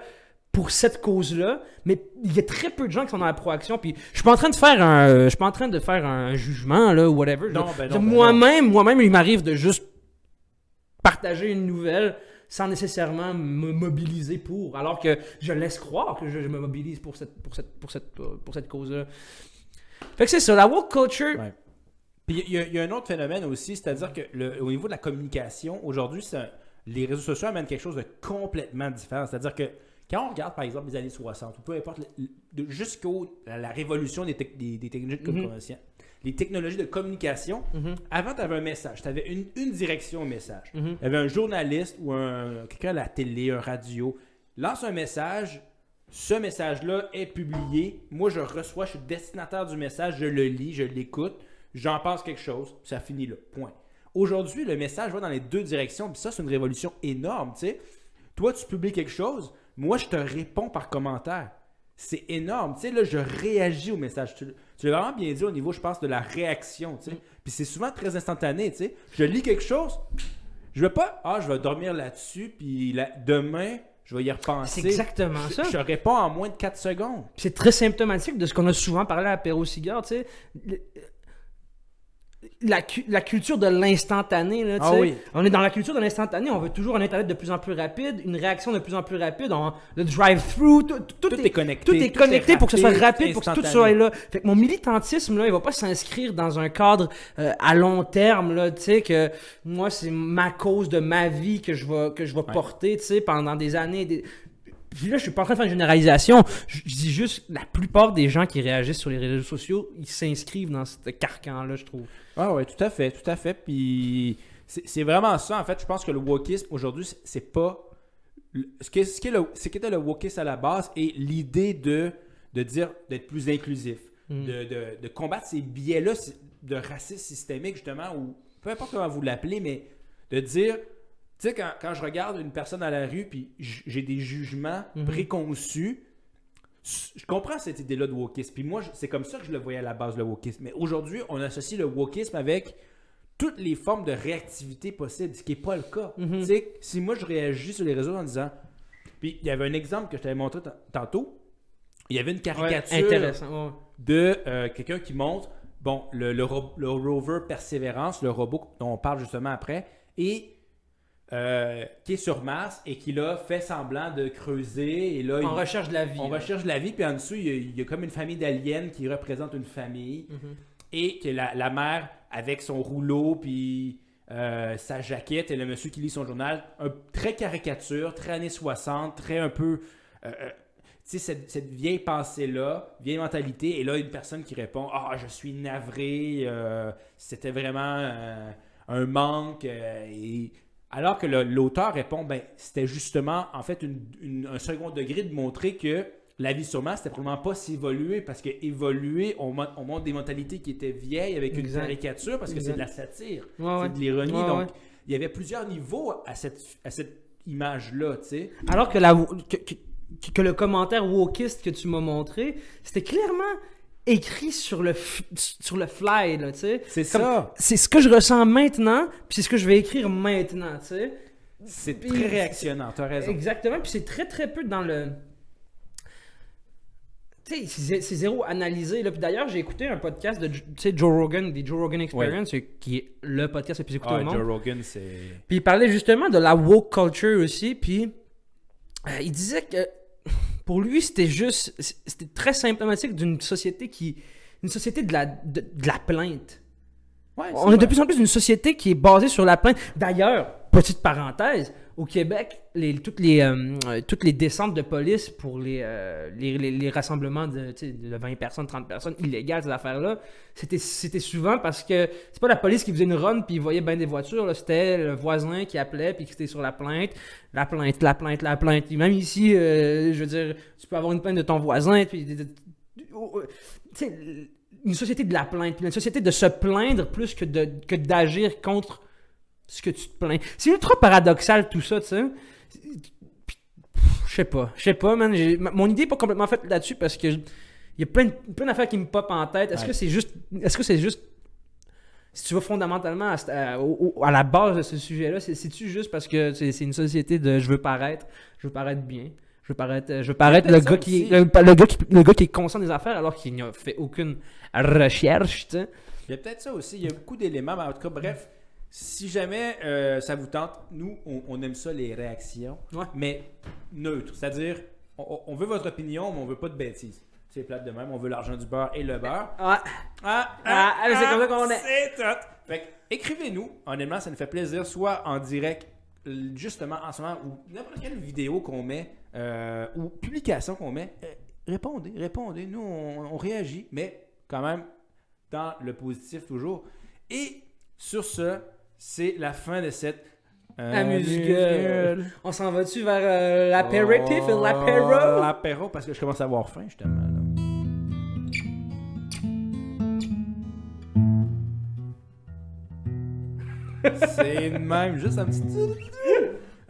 pour cette cause-là, mais il y a très peu de gens qui sont dans la proaction. Puis je suis pas en train de faire un, je suis pas en train de faire un jugement là, ou whatever. Ben ben moi-même, moi-même, il m'arrive de juste partager une nouvelle sans nécessairement me mobiliser pour, alors que je laisse croire que je, je me mobilise pour cette, pour cette, pour cette, pour cette cause-là. Fait que c'est ça, la woke culture. Ouais. Puis il y, a- il y a un autre phénomène aussi, c'est-à-dire que le- au niveau de la communication, aujourd'hui, les réseaux sociaux amènent quelque chose de complètement différent. C'est-à-dire que quand on regarde, par exemple, les années 60, ou peu importe, jusqu'au la, la révolution des, tec- des- des technologies de communication, les technologies de communication, Mhm, avant, tu avais un message, tu avais une, une direction au message. Il y avait un journaliste ou un, quelqu'un à la télé, un radio, lance un message, ce message-là est publié, moi je reçois, je suis destinataire du message, je le lis, je l'écoute, j'en pense quelque chose, ça finit là, point. Aujourd'hui, le message va dans les deux directions, puis ça c'est une révolution énorme, tu sais. Toi, tu publies quelque chose, moi je te réponds par commentaire. C'est énorme, tu sais, là je réagis au message. Tu, l'as vraiment bien dit au niveau, je pense, de la réaction, tu sais. Puis c'est souvent très instantané, tu sais. Je lis quelque chose, je vais pas, ah, je vais dormir là-dessus, puis demain, je vais y repenser. C'est exactement Je- ça. Je réponds en moins de 4 secondes. C'est très symptomatique de ce qu'on a souvent parlé à Perro Cigare, tu sais. La, cu- la culture de l'instantané, là, Ah oui. On est dans la culture de l'instantané, on veut toujours un Internet de plus en plus rapide, une réaction de plus en plus rapide, on- le drive-through, tout, tout Tout est, est connecté, Tout est tout connecté pour que ce soit rapide, pour que tout soit là. Fait que mon militantisme, là, il va pas s'inscrire dans un cadre euh, à long terme, là, tu sais, que moi, c'est ma cause de ma vie que je vais, que je vais porter, tu sais, pendant des années. Des... Puis là, je suis pas en train de faire une généralisation. Je, je dis juste, la plupart des gens qui réagissent sur les réseaux sociaux, ils s'inscrivent dans ce carcan-là, je trouve. Ah ouais, tout à fait, tout à fait. Puis c'est vraiment ça, en fait. Je pense que le wokisme, aujourd'hui, c'est- pas... Ce qu'est ce le- ce qu'était le wokisme à la base et l'idée de, de dire d'être plus inclusif, Mm. de, de- de combattre ces biais-là de racisme systémique, justement, ou peu importe comment vous l'appelez, mais de dire... Tu sais, quand, quand je regarde une personne à la rue, puis j'ai des jugements Mhm. préconçus, je comprends cette idée-là de wokisme. Puis moi, c'est comme ça que je le voyais à la base, le wokisme. Mais aujourd'hui, on associe le wokisme avec toutes les formes de réactivité possibles, ce qui n'est pas le cas. Tu sais, si moi, je réagis sur les réseaux en disant... Puis il y avait un exemple que je t'avais montré tantôt. Il y avait une caricature intéressant. ouais. de euh, quelqu'un qui montre, bon, le, le ro- le rover Persévérance, le robot dont on parle justement après, et euh, qui est sur Mars et qui là fait semblant de creuser et là On il- recherche de la vie. on là. recherche la vie puis en dessous il y, a, il y a comme une famille d'aliens qui représente une famille Mhm. et que la, la mère avec son rouleau puis euh, sa jaquette et le monsieur qui lit son journal, un, très caricature, très années 60, très un peu euh, tu sais, cette, cette vieille pensée-là, vieille mentalité, et là, une personne qui répond Ah, je suis navré, euh, c'était vraiment euh, un manque. euh, et... Alors que l'auteur répond Ben, c'était justement, en fait, une- une- un second degré de montrer que la vie sur Mars, c'était probablement pas s'évoluer, parce que évoluer, on, mon- on montre des mentalités qui étaient vieilles avec une caricature, parce que c'est de la satire, Ouais, ouais. c'est de l'ironie. Ouais, donc, il y avait plusieurs niveaux à cette, à cette image-là, tu sais. Alors que, la, que, que- que le commentaire wokiste que tu m'as montré, c'était clairement écrit sur le, sur le fly, là, tu sais. C'est ça. C'est ce que je ressens maintenant, puis c'est ce que je vais écrire maintenant, tu sais. C'est très réactionnant, t'as raison. Exactement, puis c'est très très peu dans le. Tu sais, c'est c'est zéro analysé. Là. Puis d'ailleurs, j'ai écouté un podcast de tu sais, Joe Rogan, des Joe Rogan Experience, qui est le podcast le plus écouté Ah, au monde. Joe Rogan, c'est. Puis il parlait justement de la woke culture aussi. Puis euh, il disait que pour lui, c'était juste. C'était très symptomatique d'une société qui. Une société de la, de, de la plainte. Ouais, On est de plus en plus une société qui est basée sur la plainte. D'ailleurs, petite parenthèse, au Québec, les, toutes, les, euh, toutes les descentes de police pour les, euh, rassemblements de, tu sais, de 20 personnes, 30 personnes illégales, ces affaires-là, c'était, souvent parce que c'est pas la police qui faisait une run puis voyait bien des voitures, c'était le voisin qui appelait puis qui était sur la plainte, la plainte, la plainte, la plainte. Et même ici, euh, je veux dire, tu peux avoir une plainte de ton voisin, puis une société de la plainte, puis une société de se plaindre plus que d'agir contre ce que tu te plains. C'est ultra paradoxal tout ça, tu sais. Je sais pas, je sais pas, man. Mon idée est pas complètement faite là-dessus parce que il y a plein, plein d'affaires qui me popent en tête. Est-ce Ouais. que c'est juste, est-ce que c'est juste, si tu vas fondamentalement à, la base de ce sujet-là, c'est, c'est-tu juste parce que c'est, une société de je veux paraître, je veux paraître bien, je veux paraître, je veux paraître le gars qui, le, le gars qui, le gars qui est conscient des affaires alors qu'il n'a fait aucune recherche, tu sais. Il y a peut-être ça aussi. Il y a beaucoup d'éléments. Mais en tout cas, bref, si jamais euh, ça vous tente, nous, on, on aime ça, les réactions. Ouais. Mais neutre. C'est-à-dire, on, on veut votre opinion, mais on veut pas de bêtises. C'est plate de même. On veut l'argent du beurre et le beurre. Ah, Ah, Ah, allez, c'est comme ça qu'on est. C'est tout. Fait écrivez-nous. Honnêtement, ça nous fait plaisir, soit en direct, euh, justement en ce moment, ou n'importe quelle vidéo qu'on met, euh, ou publication qu'on met. euh, répondez, répondez. Nous, on, on réagit, mais quand même dans le positif toujours. Et sur ce, c'est la fin de cette Amuse-gueule. On s'en va-tu vers euh, l'apéritif et Oh, l'apéro? L'apéro, parce que je commence à avoir faim, justement. Là. C'est de même, juste un petit.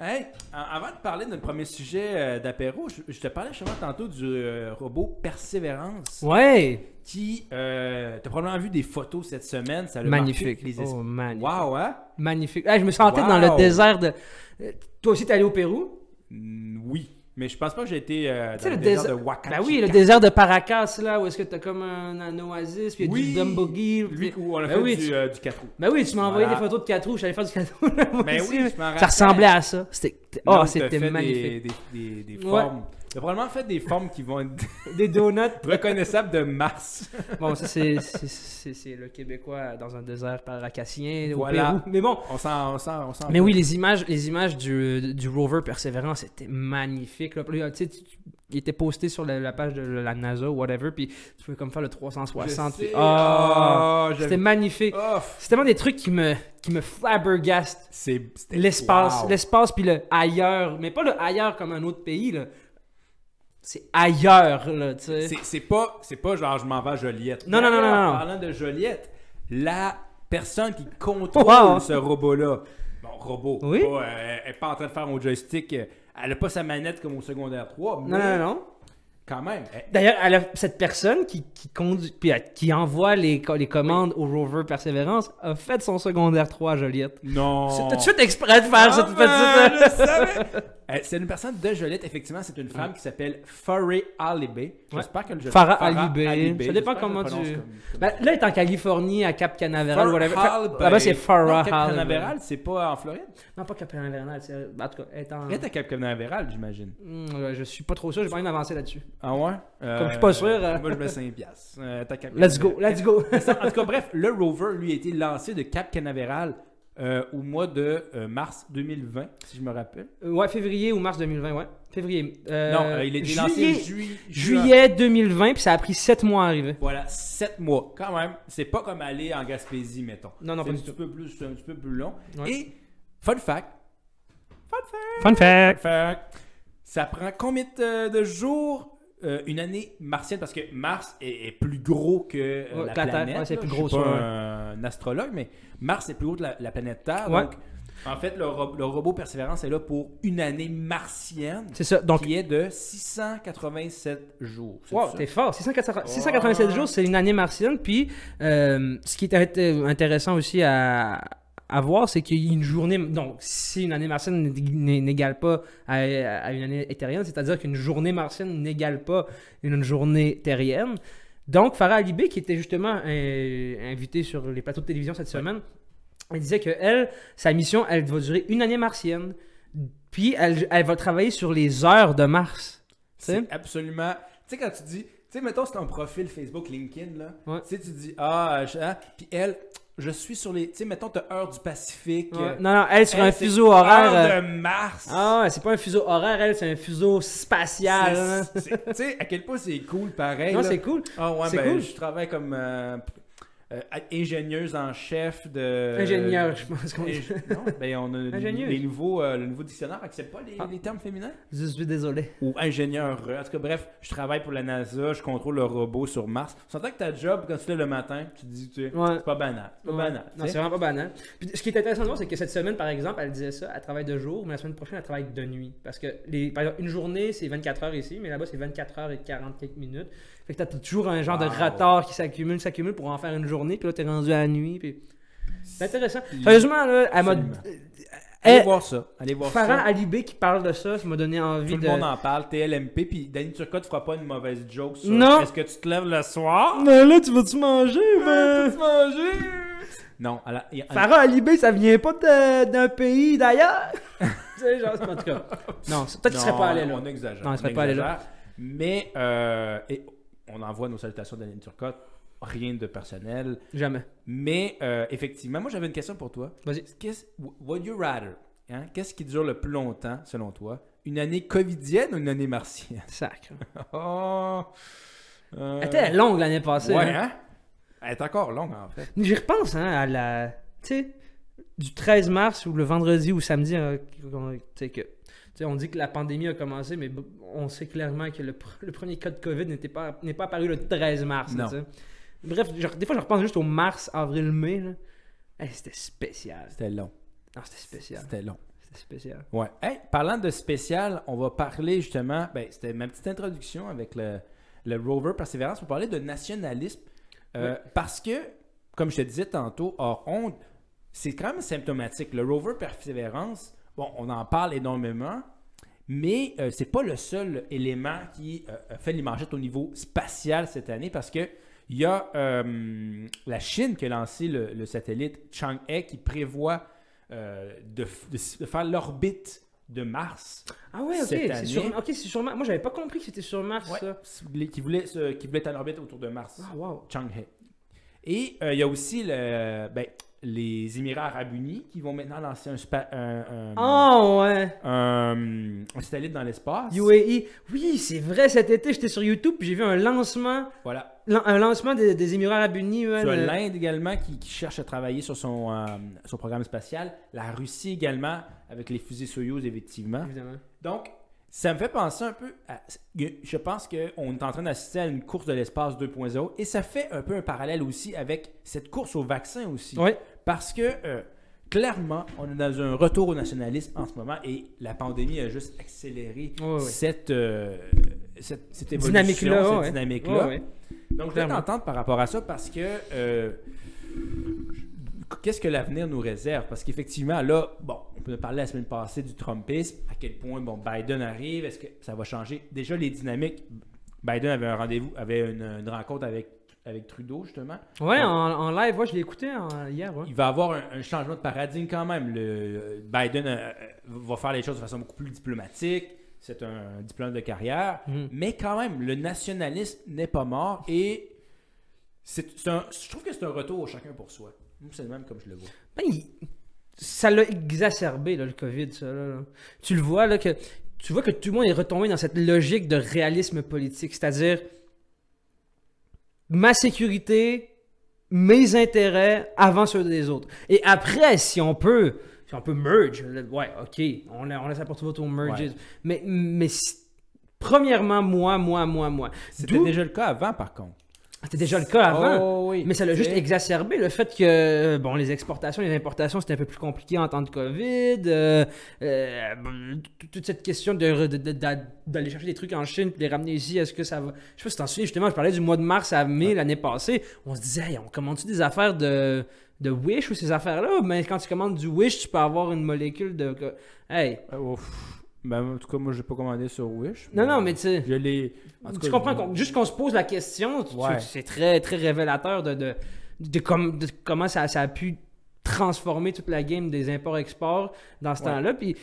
Hey, avant de parler de notre premier sujet euh, d'apéro, je, te parlais justement tantôt du euh, robot Persévérance Ouais! qui. Euh, T'as probablement vu des photos cette semaine. Ça Magnifique. Les. Oh, magnifique. Wow, hein? Magnifique. Je me sentais Wow. dans le désert de. Euh, Toi aussi, t'es allé au Pérou? Oui. Mais je pense pas que j'ai été euh, Tu sais, dans le le désert désert- de Wakachika. Ben oui, le désert de Paracas, là, où est-ce que t'as comme un, un oasis, puis il y a Oui, du Dumbogi. Lui où on a Ben fait oui, du, tu- euh, du 4 roues. Ben oui, tu m'as envoyé des photos de 4 roues, j'allais faire du 4 roues. là, Ben aussi, oui, je m'en rappelle. Ça ressemblait à ça. C'était. Oh, magnifique. Des, des, des, des Ouais. formes. T'as probablement fait des formes qui vont être Des donuts. reconnaissables de Mars. Bon, ça, c'est- le Québécois dans un désert paracassien au Voilà. Pérou. Mais bon, On s'en, on s'en, Mais oui, les images, les images du, du rover Perseverance c'était magnifique. Là. Tu sais, tu- il était posté sur la, la page de la NASA ou whatever, puis tu pouvais comme faire le 360. Je puis- sais. Ah, Ah, c'était magnifique. Oh, C'est tellement des trucs qui me, qui me flabbergastent. L'espace, wow. l'espace puis le ailleurs. Mais pas le ailleurs comme un autre pays, là. C'est ailleurs, là, tu sais. C'est, c'est pas, c'est pas genre je m'en vais à Joliette. Non, non, non, non, non. En parlant de Joliette, la personne qui contrôle Wow. ce robot-là, bon, robot, Oui. pas, euh, elle est pas en train de faire au joystick, euh, elle a pas sa manette comme au secondaire 3, mais Non, non, non. Quand même. elle- D'ailleurs, elle a- cette personne qui, qui, conduit, puis, euh, qui envoie les, co- les commandes au rover Perseverance a fait son secondaire 3 à Joliette. non. C'est tout de suite exprès de faire cette Ah, petite. ben, je savais. Euh, c'est une personne de Joliette, effectivement. C'est une femme qui s'appelle Farah Alibé. J'espère que je Farah Alibé. Ça dépend comment le tu- Ben, là, elle est en Californie, à Cap Canaveral, Farah whatever. Alibé. Là-bas, c'est Farah Non, Cap Alibé. Canaveral, c'est pas en Floride? Non, pas Cap Canaveral. c'est- En tout cas, elle est en. Elle est à Cap Canaveral, j'imagine. Hmm, ouais, je suis pas trop sûr, j'ai pas envie d'avancer là-dessus. Ah ouais? Comme je suis pas sûr, euh. Moi, je mets 5 piastres. Euh, Let's go, let's go. en tout cas, bref, le rover, lui, a été lancé de Cap Canaveral euh, au mois de euh, mars 2020, si je me rappelle. Euh, ouais, février ou mars 2020, ouais. Février. Euh, non, euh, il a été lancé juillet, juillet 2020, puis ça a pris 7 mois à arriver. Voilà, 7 mois. Quand même, c'est pas comme aller en Gaspésie, mettons. Non, non, c'est pas un du petit tout. peu plus, c'est un petit peu plus long. Ouais. Et, fun fact, fun fact, Fun fact. fact, ça prend combien de jours euh, une année martienne? Parce que Mars est, est plus gros que euh, Ouais, la planète. Ouais, c'est plus Je gros, suis pas ouais. un astrologue, mais Mars est plus gros que la, la planète Terre. Ouais. Donc, en fait, le, ro- le robot Persévérance est là pour une année martienne C'est ça. Donc, qui est de 687 jours. C'est Wow, t'es fort. 680 687 Ouais. jours, c'est une année martienne. Puis, euh, ce qui est int- intéressant aussi à, à voir, c'est qu'il y a une journée. Donc, si une année martienne n'égale pas à, à une année terrienne, c'est-à-dire qu'une journée martienne n'égale pas une journée terrienne. Donc, Farah Alibé, qui était justement euh, invitée sur les plateaux de télévision cette semaine, elle disait que elle, sa mission, elle va durer une année martienne. Puis, elle, elle va travailler sur les heures de Mars. C'est absolument. Tu sais, quand tu dis. Tu sais, mettons, c'est ton profil Facebook, LinkedIn, là. Ouais. Tu sais, tu dis, ah, je- hein, puis elle, je suis sur les. Tu sais, mettons, t'as heure du Pacifique. Ouais. euh, Non, non, elle sur elle, un fuseau horaire. euh, Heure de Mars. Ah ouais, c'est pas un fuseau horaire, elle, c'est un fuseau spatial. Tu sais, à quel point c'est cool, pareil. Non, c'est cool. Ah ouais, c'est ben, cool. je travaille comme euh, euh, ingénieuse en chef de... Ingénieur, je pense qu'on dit. Non, ben on a les- nouveaux, euh, le nouveau dictionnaire accepte pas les, Ah. les termes féminins? Je suis désolé. Ou ingénieur. euh, En tout cas, bref, je travaille pour la NASA, je contrôle le robot sur Mars. Tu entends que ta job, quand tu lèves le matin, tu te dis, tu sais, Ouais. c'est pas banal. C'est pas Ouais. banal. Non, c'est vraiment pas banal. Puis, ce qui est intéressant de voir, c'est que cette semaine, par exemple, elle disait ça, elle travaille de jour, mais la semaine prochaine, elle travaille de nuit. Parce que, les, par exemple, une journée, c'est 24 heures ici, mais là-bas, c'est 24 heures et 40 quelques minutes. Fait que t'as toujours un genre de retard qui s'accumule, s'accumule pour en faire une journée, puis là, t'es rendu à la nuit. Puis... C'est intéressant. Sérieusement, là, elle m'a. Allez Eh, voir ça. Allez voir Farah ça. Alibé qui parle de ça, ça m'a donné envie Tout de. le monde en parle, TLMP, puis Danny Turcotte fera pas une mauvaise joke sur Non. est-ce que tu te lèves le soir? Mais là, tu vas-tu manger, Veux-tu manger? Non, à la- il- Farah Alibé, ça vient pas d'un pays d'ailleurs. tu sais, genre, en tout cas. Non, c'est- peut-être qu'il serait pas allé là. On exagère. Non, il serait on pas allé là. Mais euh, et on envoie nos salutations d'Aline Turcotte. Rien de personnel. Jamais. Mais euh, effectivement, moi j'avais une question pour toi. Vas-y. Qu'est-ce, would you rather? hein? Qu'est-ce qui dure le plus longtemps, selon toi? Une année covidienne ou une année martienne? Sacre. Oh! Euh, Elle était longue l'année passée. Ouais, hein? hein? Elle est encore longue, en fait. J'y repense, hein, à la. Tu sais, du 13 mars ou le vendredi ou samedi, hein, qu'on- tu sais, que. On dit que la pandémie a commencé, mais on sait clairement que le, pr- le premier cas de COVID n'était pas, n'est pas apparu le 13 mars. Non. Bref, genre, des fois, je repense juste au mars, avril, mai. Hey, c'était spécial. C'était long. Non, c'était spécial. C'était long. C'était spécial. Ouais. Hey, parlant de spécial, on va parler justement. Ben, c'était ma petite introduction avec le, le rover Persévérance pour parler de nationalisme. Euh, Parce que, comme je te disais tantôt, hors c'est quand même symptomatique. Le rover Persévérance, bon, on en parle énormément, mais euh, c'est pas le seul élément qui euh, fait l'imagette au niveau spatial cette année parce que il y a euh, la Chine qui a lancé le, le satellite Chang'e qui prévoit euh, de, f- de- de faire l'orbite de Mars. Ah ouais, ok. C'est sur, ok, c'est sur Mars. Moi, j'avais pas compris que c'était sur Mars, ça. Qui voulait, qui voulait être en orbite autour de Mars. Ah, wow. Chang'e. Et il y a aussi le, ben, les Émirats Arabes Unis qui vont maintenant lancer un, spa- un, un- Ah ouais. un- un satellite dans l'espace. UAE. Oui, c'est vrai, cet été, j'étais sur YouTube j'ai vu un lancement, Voilà. un lancement des, des Émirats Arabes Unis. Tu as l'Inde également qui, qui cherche à travailler sur son, euh, son programme spatial. La Russie également avec les fusées Soyouz, effectivement. Évidemment. Donc, ça me fait penser un peu à. Je pense qu'on est en train d'assister à une course de l'espace 2.0 et ça fait un peu un parallèle aussi avec cette course au vaccin aussi. Ouais. Parce que euh, clairement, on est dans un retour au nationalisme en ce moment et la pandémie a juste accéléré. Cette, euh, cette, cette évolution, Dynamique-là, cette ouais. dynamique-là. Donc, je Clairement. t'entendre par rapport à ça parce que euh, qu'est-ce que l'avenir nous réserve? Parce qu'effectivement, là, bon, on peut parler la semaine passée du Trumpisme, à quel point bon, Biden arrive, est-ce que ça va changer? Déjà, les dynamiques, Biden avait un rendez-vous, avait une, une rencontre avec, avec Trudeau, justement. Ouais, Donc, en, en live, ouais, je l'ai écouté en- hier. Ouais. il va avoir un, un changement de paradigme quand même. Le, Biden euh, va faire les choses de façon beaucoup plus diplomatique. C'est un diplôme de carrière. Mhm. Mais quand même, le nationalisme n'est pas mort et c'est un- je trouve que c'est un retour au chacun pour soi. C'est le même comme je le vois. Ben, il- ça l'a exacerbé, là, le COVID, ça. là, là. Tu le vois, là, que tu vois que tout le monde est retombé dans cette logique de réalisme politique, c'est-à-dire ma sécurité, mes intérêts avant ceux des autres. Et après, si on peut, si on peut merge, ouais, ok, on, on laisse la porte ouverte aux merges. Ouais. Mais, mais premièrement, moi, moi, moi, moi. C'était déjà le cas avant, par contre. C'était déjà le cas avant. Oh, oui. Mais ça l'a juste exacerbé le fait que bon, les exportations, les importations, c'était un peu plus compliqué en temps de COVID. euh, euh, toute- cette question de- de- de- d'a- d'aller chercher des trucs en Chine puis les ramener ici, est-ce que ça va? Je sais pas si t'en souviens, justement, je parlais du mois de mars à mai l'année passée. On se disait, hey, on commande-tu des affaires de, de Wish ou ces affaires-là? Mais quand tu commandes du Wish, tu peux avoir une molécule de. Hey, euh, ouf. Ben, en tout cas, moi, je n'ai pas commandé sur Wish. non, non, mais tu sais. Je l'ai. Tu cas, comprends qu'on- juste qu'on se pose la question, tu- tu- Ouais. c'est très très révélateur de, de, de, comme- de comment ça, ça a pu transformer toute la game des imports-exports dans ce Ouais. temps-là. Puis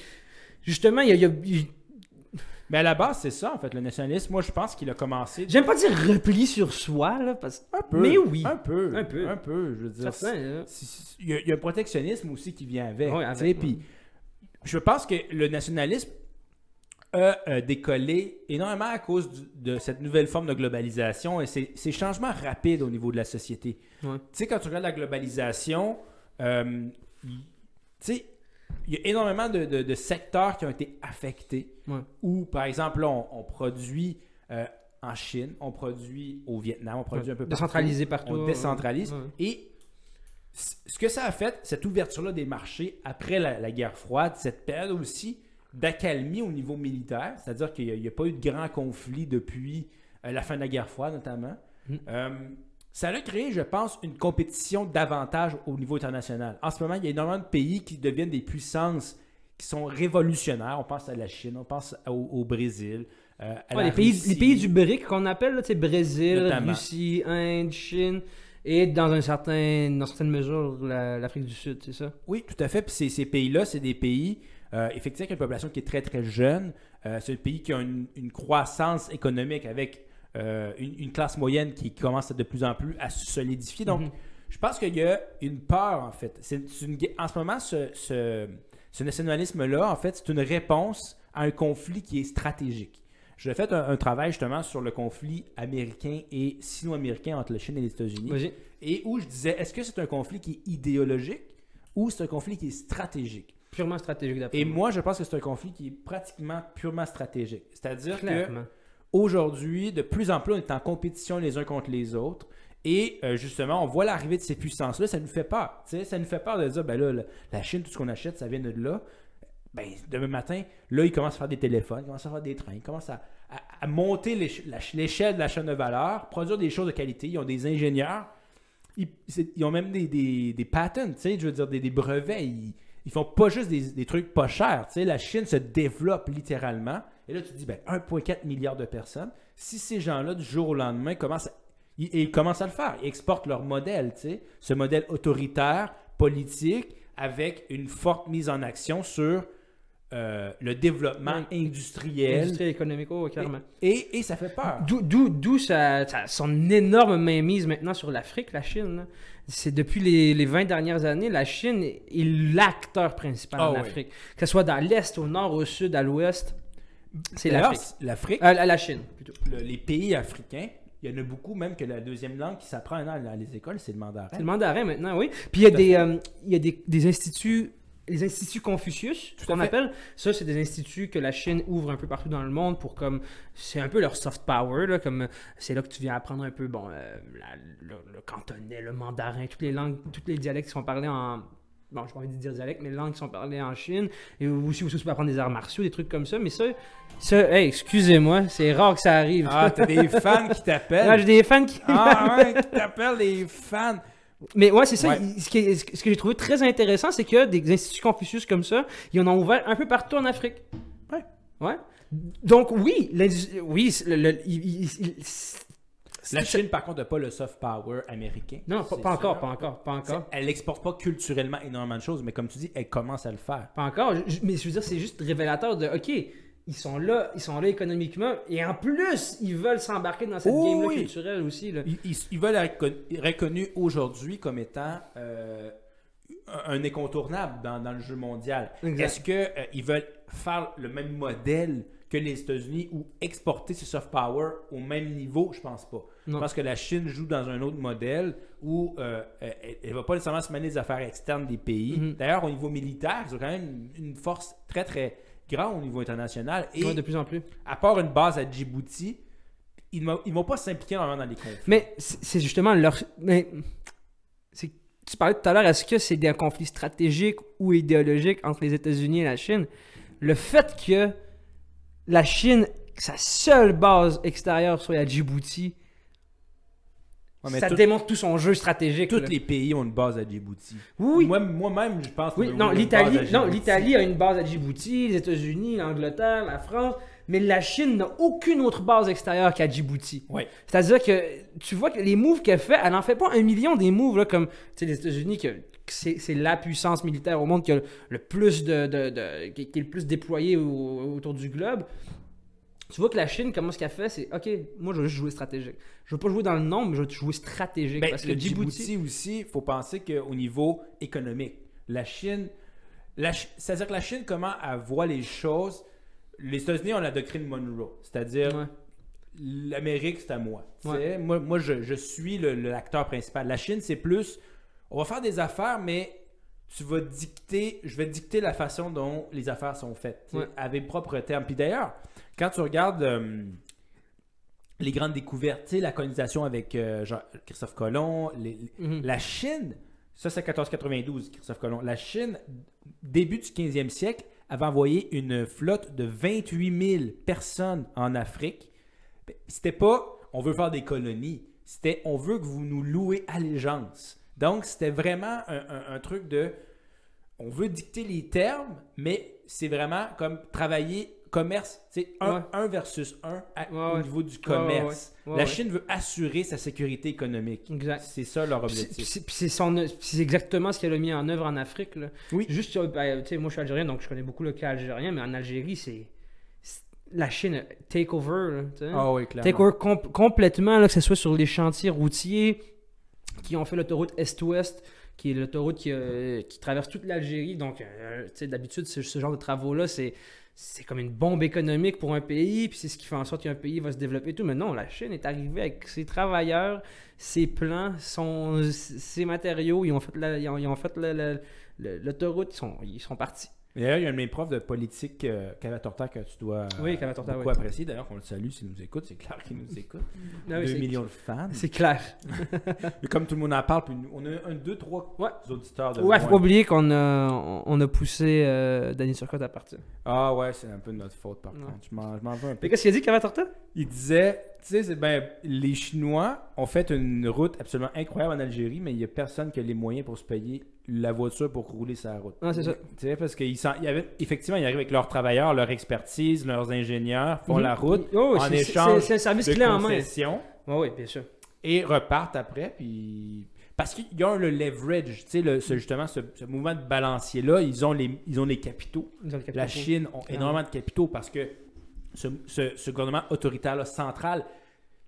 justement, il y a, il y a- il- Mais à la base, c'est ça, en fait, le nationalisme. Moi, je pense qu'il a commencé. J'aime pas dire repli sur soi, là, parce Un peu. Mais oui. Un peu. Un peu. Un peu, je veux dire. Certain, là. c'est- Il y, a, il y a un protectionnisme aussi qui vient avec. Ouais, tu avec, sais, ouais. Puis, je pense que le nationalisme a euh, décollé énormément à cause du- de cette nouvelle forme de globalisation et ces, ces changements rapides au niveau de la société. Ouais. Tu sais, quand tu regardes la globalisation, euh, il- tu sais, il y a énormément de, de- de secteurs qui ont été affectés. Ouais. Où, par exemple, là, on, on produit euh, en Chine, on produit au Vietnam, on produit un peu partout. Décentralisé partout. On décentralise. Et ce que ça a fait, cette ouverture-là des marchés après la, la guerre froide, cette période aussi d'accalmie au niveau militaire, c'est-à-dire qu'il n'y a, pas eu de grands conflits depuis euh, la fin de la guerre froide notamment, Mm. euh, ça a créé, je pense, une compétition davantage au niveau international. En ce moment, il y a énormément de pays qui deviennent des puissances qui sont révolutionnaires. On pense à la Chine, on pense au, au Brésil. euh, à Ouais, la les, pays, Russie. les pays du BRIC qu'on appelle, là, Brésil, Notamment. Russie, Inde, Chine, et dans, un certain, dans une certaine mesure, la- l'Afrique du Sud, c'est ça? Oui, tout à fait. Puis ces, ces pays-là, c'est des pays, euh, effectivement, une population qui est très, très jeune. Euh, c'est des pays qui ont une, une croissance économique avec euh, une, une classe moyenne qui commence de plus en plus à se solidifier. Donc, Mhm. je pense qu'il y a une peur, en fait. Une en ce moment, ce, ce, ce nationalisme-là, en fait, c'est une réponse à un conflit qui est stratégique. J'ai fait un, un travail justement sur le conflit américain et sino-américain entre la Chine et les États-Unis et où je disais, est-ce que c'est un conflit qui est idéologique ou c'est un conflit qui est stratégique? Purement stratégique d'après Et moi, je pense que c'est un conflit qui est pratiquement purement stratégique. C'est-à-dire que aujourd'hui, de plus en plus, on est en compétition les uns contre les autres. Et euh, justement, on voit l'arrivée de ces puissances-là, ça nous fait peur. Ça nous fait peur de dire, ben là, la- la Chine, tout ce qu'on achète, ça vient de là. Ben, demain matin, là, ils commencent à faire des téléphones, ils commencent à faire des trains, ils commencent à, à- à monter l'échelle de la chaîne de valeur, produire des choses de qualité. Ils ont des ingénieurs, ils, ont même des, des, des patents, tu sais, je veux dire, des, des brevets. Ils, ils font pas juste des, trucs pas chers. La Chine se développe littéralement. Et là, tu te dis, ben, 1,4 milliard de personnes. Si ces gens-là, du jour au lendemain, commencent à, ils, ils commencent à le faire, ils exportent leur modèle, tu ce modèle autoritaire, politique, avec une forte mise en action sur euh, le développement industriel. Industrie économique, oh, clairement. Et, et ça fait peur. D'où- D'où d'où sa- sa- son énorme mainmise maintenant sur l'Afrique, la Chine. C'est depuis les, les 20 dernières années, la Chine est l'acteur principal Ah en oui. Afrique. Que ce soit dans l'Est, au Nord, au Sud, à l'Ouest, c'est l'Afrique. L'Afrique, Euh, la, Chine, plutôt. le- les pays africains, il y en a beaucoup, même que la deuxième langue qui s'apprend dans, les écoles, c'est le mandarin. C'est le mandarin maintenant, oui. Puis il y a des, euh, il y a des, des instituts, les instituts Confucius, Tout à qu'on appelle. Ça, c'est des instituts que la Chine ouvre un peu partout dans le monde pour comme. C'est un peu leur soft power, là, comme c'est là que tu viens apprendre un peu, bon, euh, la- le, le cantonais, le mandarin, toutes les langues, tous les dialectes qui sont parlés en. Bon, je pas envie de dire dialecte, mais les langues qui sont parlées en Chine. Et aussi, aussi, tu peux apprendre des arts martiaux, des trucs comme ça. Mais ça, ça hey, excusez-moi, c'est rare que ça arrive. Ah, t'as des fans qui Ah, t'appellent. j'ai des fans qui. Ah, ouais, qui t'appellent les fans. Mais ouais, c'est ça. Ouais. Ce, qui est- ce que j'ai trouvé très intéressant, c'est que des instituts Confucius comme ça, ils en ont ouvert un peu partout en Afrique. Ouais. Ouais. Donc oui, oui, c'est le- le- il- il- il- La Chine, par contre, n'a pas le soft power américain. Non, pas, encore, pas encore, pas encore. Elle n'exporte pas culturellement énormément de choses, mais comme tu dis, elle commence à le faire. Pas encore. Je- mais je veux dire, c'est juste révélateur de, OK, ils sont là, ils sont là économiquement, et en plus, ils veulent s'embarquer dans cette game-là oui. culturelle aussi. Là. Ils, ils- ils veulent être recon- reconnus aujourd'hui comme étant euh, un incontournable dans, dans le jeu mondial. Est-ce qu'ils veulent faire le même modèle que les États-Unis ou exporter ce soft power au même niveau? Je pense pas. Non. Je pense que la Chine joue dans un autre modèle où euh, elle ne va pas nécessairement se mêler des affaires externes des pays. Mhm. D'ailleurs, au niveau militaire, ils ont quand même une force très, très grande au niveau international. Et Ouais, de plus en plus. à part une base à Djibouti, ils ne vont pas s'impliquer vraiment dans les conflits. Mais c'est justement leur. Mais tu parlais tout à l'heure, est-ce que c'est des conflits stratégiques ou idéologiques entre les États-Unis et la Chine? Le fait que la Chine, sa seule base extérieure soit à Djibouti, Ouais, ça tout- démontre tout son jeu stratégique. Tous les pays ont une base à Djibouti. Oui, oui. Moi- Moi-même, je pense Oui, a non, l'Italie, non, Djibouti. l'Italie a une base à Djibouti, les États-Unis, l'Angleterre, la France, mais la Chine n'a aucune autre base extérieure qu'à Djibouti. Ouais. C'est-à-dire que tu vois que les moves qu'elle fait, elle n'en fait pas un million des moves, là, comme les États-Unis, que, que c'est, la puissance militaire au monde qui a le, plus de, de- de- qui, est le plus déployée au- autour du globe. Tu vois que la Chine, comment ce qu'elle fait, c'est OK, moi je veux juste jouer stratégique. Je veux pas jouer dans le nombre, mais je veux jouer stratégique. Ben, parce que le Djibouti. Djibouti aussi, il faut penser qu'au niveau économique, la Chine, la c'est-à-dire que la Chine, comment elle voit les choses, les États-Unis ont la doctrine Monroe, c'est-à-dire Ouais. l'Amérique, c'est à moi. Ouais. Moi, moi je, je suis l'acteur principal. La Chine, c'est plus, on va faire des affaires, mais tu vas dicter, je vais dicter la façon dont les affaires sont faites, Ouais. avec mes propres termes. Puis d'ailleurs, quand tu regardes euh, les grandes découvertes, la colonisation avec euh, Jean- Christophe Colomb, les- Mhm. la Chine, ça c'est 1492, Christophe Colomb. La Chine, début du 15e siècle, avait envoyé une flotte de 28 000 personnes en Afrique. C'était pas on veut faire des colonies, c'était on veut que vous nous louez allégeance. Donc c'était vraiment un, un- un truc de on veut dicter les termes, mais c'est vraiment comme travailler commerce, c'est un, Ouais. un versus un à- Ouais, au niveau du commerce. ouais. La. Chine veut assurer sa sécurité économique. Exact. C'est ça leur objectif. puis c'est- exactement ce qu'elle a mis en œuvre en Afrique. Là. Oui. Juste, euh, ben, moi je suis algérien, donc je connais beaucoup le cas algérien, mais en Algérie, c'est. La Chine, take over. là. Ah oui, clairement. Take over com- complètement, là, que ce soit sur les chantiers routiers qui ont fait l'autoroute Est-Ouest, qui est l'autoroute qui, euh, traverse toute l'Algérie. Donc, euh, d'habitude, ce, ce genre de travaux-là, c'est. C'est comme une bombe économique pour un pays, puis c'est ce qui fait en sorte qu'un pays va se développer et tout. Mais non, la Chine est arrivée avec ses travailleurs, ses plans, son, ses matériaux. Ils ont fait ils ont, l'autoroute, ils sont partis. D'ailleurs, il y a un de mes profs de politique, euh, que tu dois Oui, Torta, beaucoup oui. apprécier. D'ailleurs, on le salue s'il nous écoute. C'est clair qu'il nous écoute. Ah oui, 2 c'est- millions de fans. C'est clair. Et comme tout le monde en parle, puis nous- on a un, deux, trois Ouais. auditeurs de Ouais, loin. faut pas oublier qu'on a, on- a poussé euh, Danny Turcotte à partir. Ah ouais, c'est un peu de notre faute par Ouais. contre. Je m'en, je m'en veux un peu. Mais qu'est-ce qu'il a dit, Cava Torta? Il disait, tu sais, c'est ben, les Chinois ont fait une route absolument incroyable en Algérie, mais il n'y a personne qui a les moyens pour se payer la voiture pour rouler sa route. Ah, c'est ça. Tu sais, parce qu'ils il y avait, effectivement, ils arrivent avec leurs travailleurs, leur expertise, leurs ingénieurs, font la route Oh, en échange C'est un service de clé en main. Oui, oui, bien sûr. et repartent après. Puis... Parce qu'ils ont le leverage, tu sais, le- ce- justement, ce, ce mouvement de balancier-là, ils ont les, ils ont les capitaux. La. Chine ont Clairement. énormément de capitaux parce que ce, ce- ce gouvernement autoritaire-là central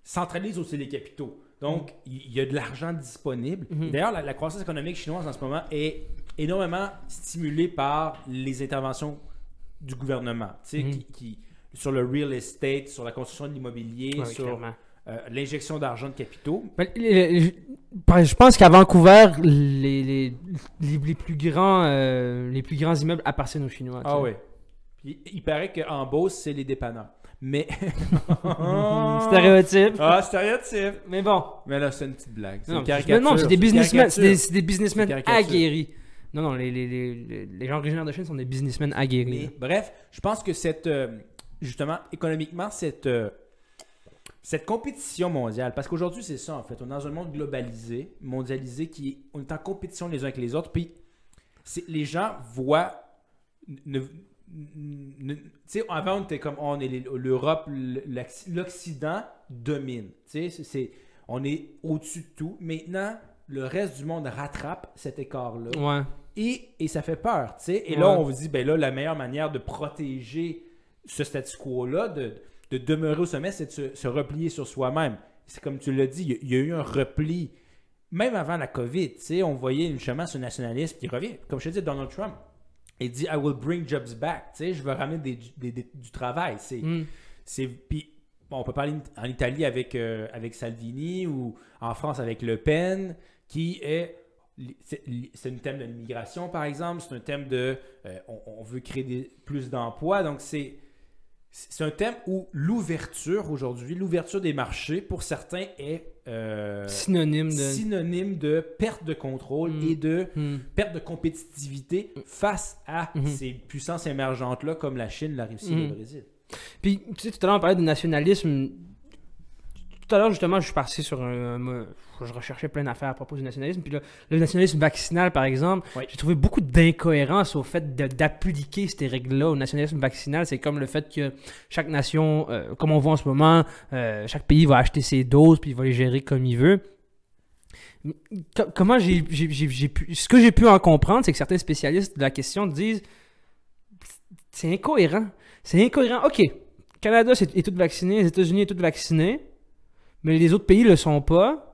centralise aussi les capitaux. Donc, il y, a de l'argent disponible. Mhm. D'ailleurs, la, la croissance économique chinoise en ce moment est énormément stimulée par les interventions du gouvernement, tu sais, Mhm. qui, qui- sur le real estate, sur la construction de l'immobilier, Ouais, sur euh, l'injection d'argent de capitaux. Ben, Je pense qu'à Vancouver, les, les, les, les plus grands, euh, les plus grands immeubles appartiennent aux Chinois. Ah oui. Il paraît qu'en Beauce, c'est les dépanneurs. Mais. Stéréotype. Ah, stéréotype. Mais bon. Mais là, c'est une petite blague. C'est Non, une mais- caricature. non, c'est des businessmen, c'est des, caricature. c'est des businessmen aguerris. Non, non, les, les, les, gens originaires de Chine sont des businessmen aguerris. Mais, bref, je pense que cette. euh, justement, économiquement, cette. euh, cette compétition mondiale, parce qu'aujourd'hui c'est ça en fait, on est dans un monde globalisé, mondialisé, qui on est en compétition les uns avec les autres, puis c'est- les gens voient, ne- sais, avant on était comme on est l'Europe, l'Occ- l'Occident domine, tu sais, on est au-dessus de tout. Maintenant, le reste du monde rattrape cet écart-là. Ouais. Et, et ça fait peur, tu sais. Et là, on vous dit, ben là, la meilleure manière de protéger ce statu quo-là, de, de demeurer au sommet, c'est de se, se replier sur soi-même. C'est comme tu l'as dit, il y, a, il y a eu un repli. Même avant la COVID, tu sais, on voyait justement ce nationalisme qui revient. Comme je te dis, Donald Trump, il dit I will bring jobs back. Tu sais, je veux ramener des- des- des- du travail. C'est, Mm. c'est, puis, bon, on peut parler en Italie avec, euh, avec Salvini ou en France avec Le Pen, qui est. C'est c'est un thème de l'immigration, par exemple. C'est un thème de. euh, on, on veut créer des- plus d'emplois. Donc, c'est. C'est un thème où l'ouverture aujourd'hui, l'ouverture des marchés, pour certains, est euh, Synonyme de. synonyme de perte de contrôle Mm. et de Hmm. perte de compétitivité face à Mhm. ces puissances émergentes-là comme la Chine, la Russie et le Brésil. Puis, tu sais, tout à l'heure, on parlait de nationalisme. Tout à l'heure, justement, je suis parti sur un. un- je recherchais plein d'affaires à propos du nationalisme. Puis là, le nationalisme vaccinal, par exemple, Oui. j'ai trouvé beaucoup d'incohérences au fait d'appliquer ces règles-là au nationalisme vaccinal. C'est comme le fait que chaque nation, euh, comme on voit en ce moment, euh, chaque pays va acheter ses doses puis il va les gérer comme il veut. Co- Comment j'ai pu. Ce que j'ai pu en comprendre, c'est que certains spécialistes de la question disent c'est incohérent. C'est incohérent. OK. Canada c'est- est tout vacciné, les États-Unis est tout vacciné, mais les autres pays le sont pas.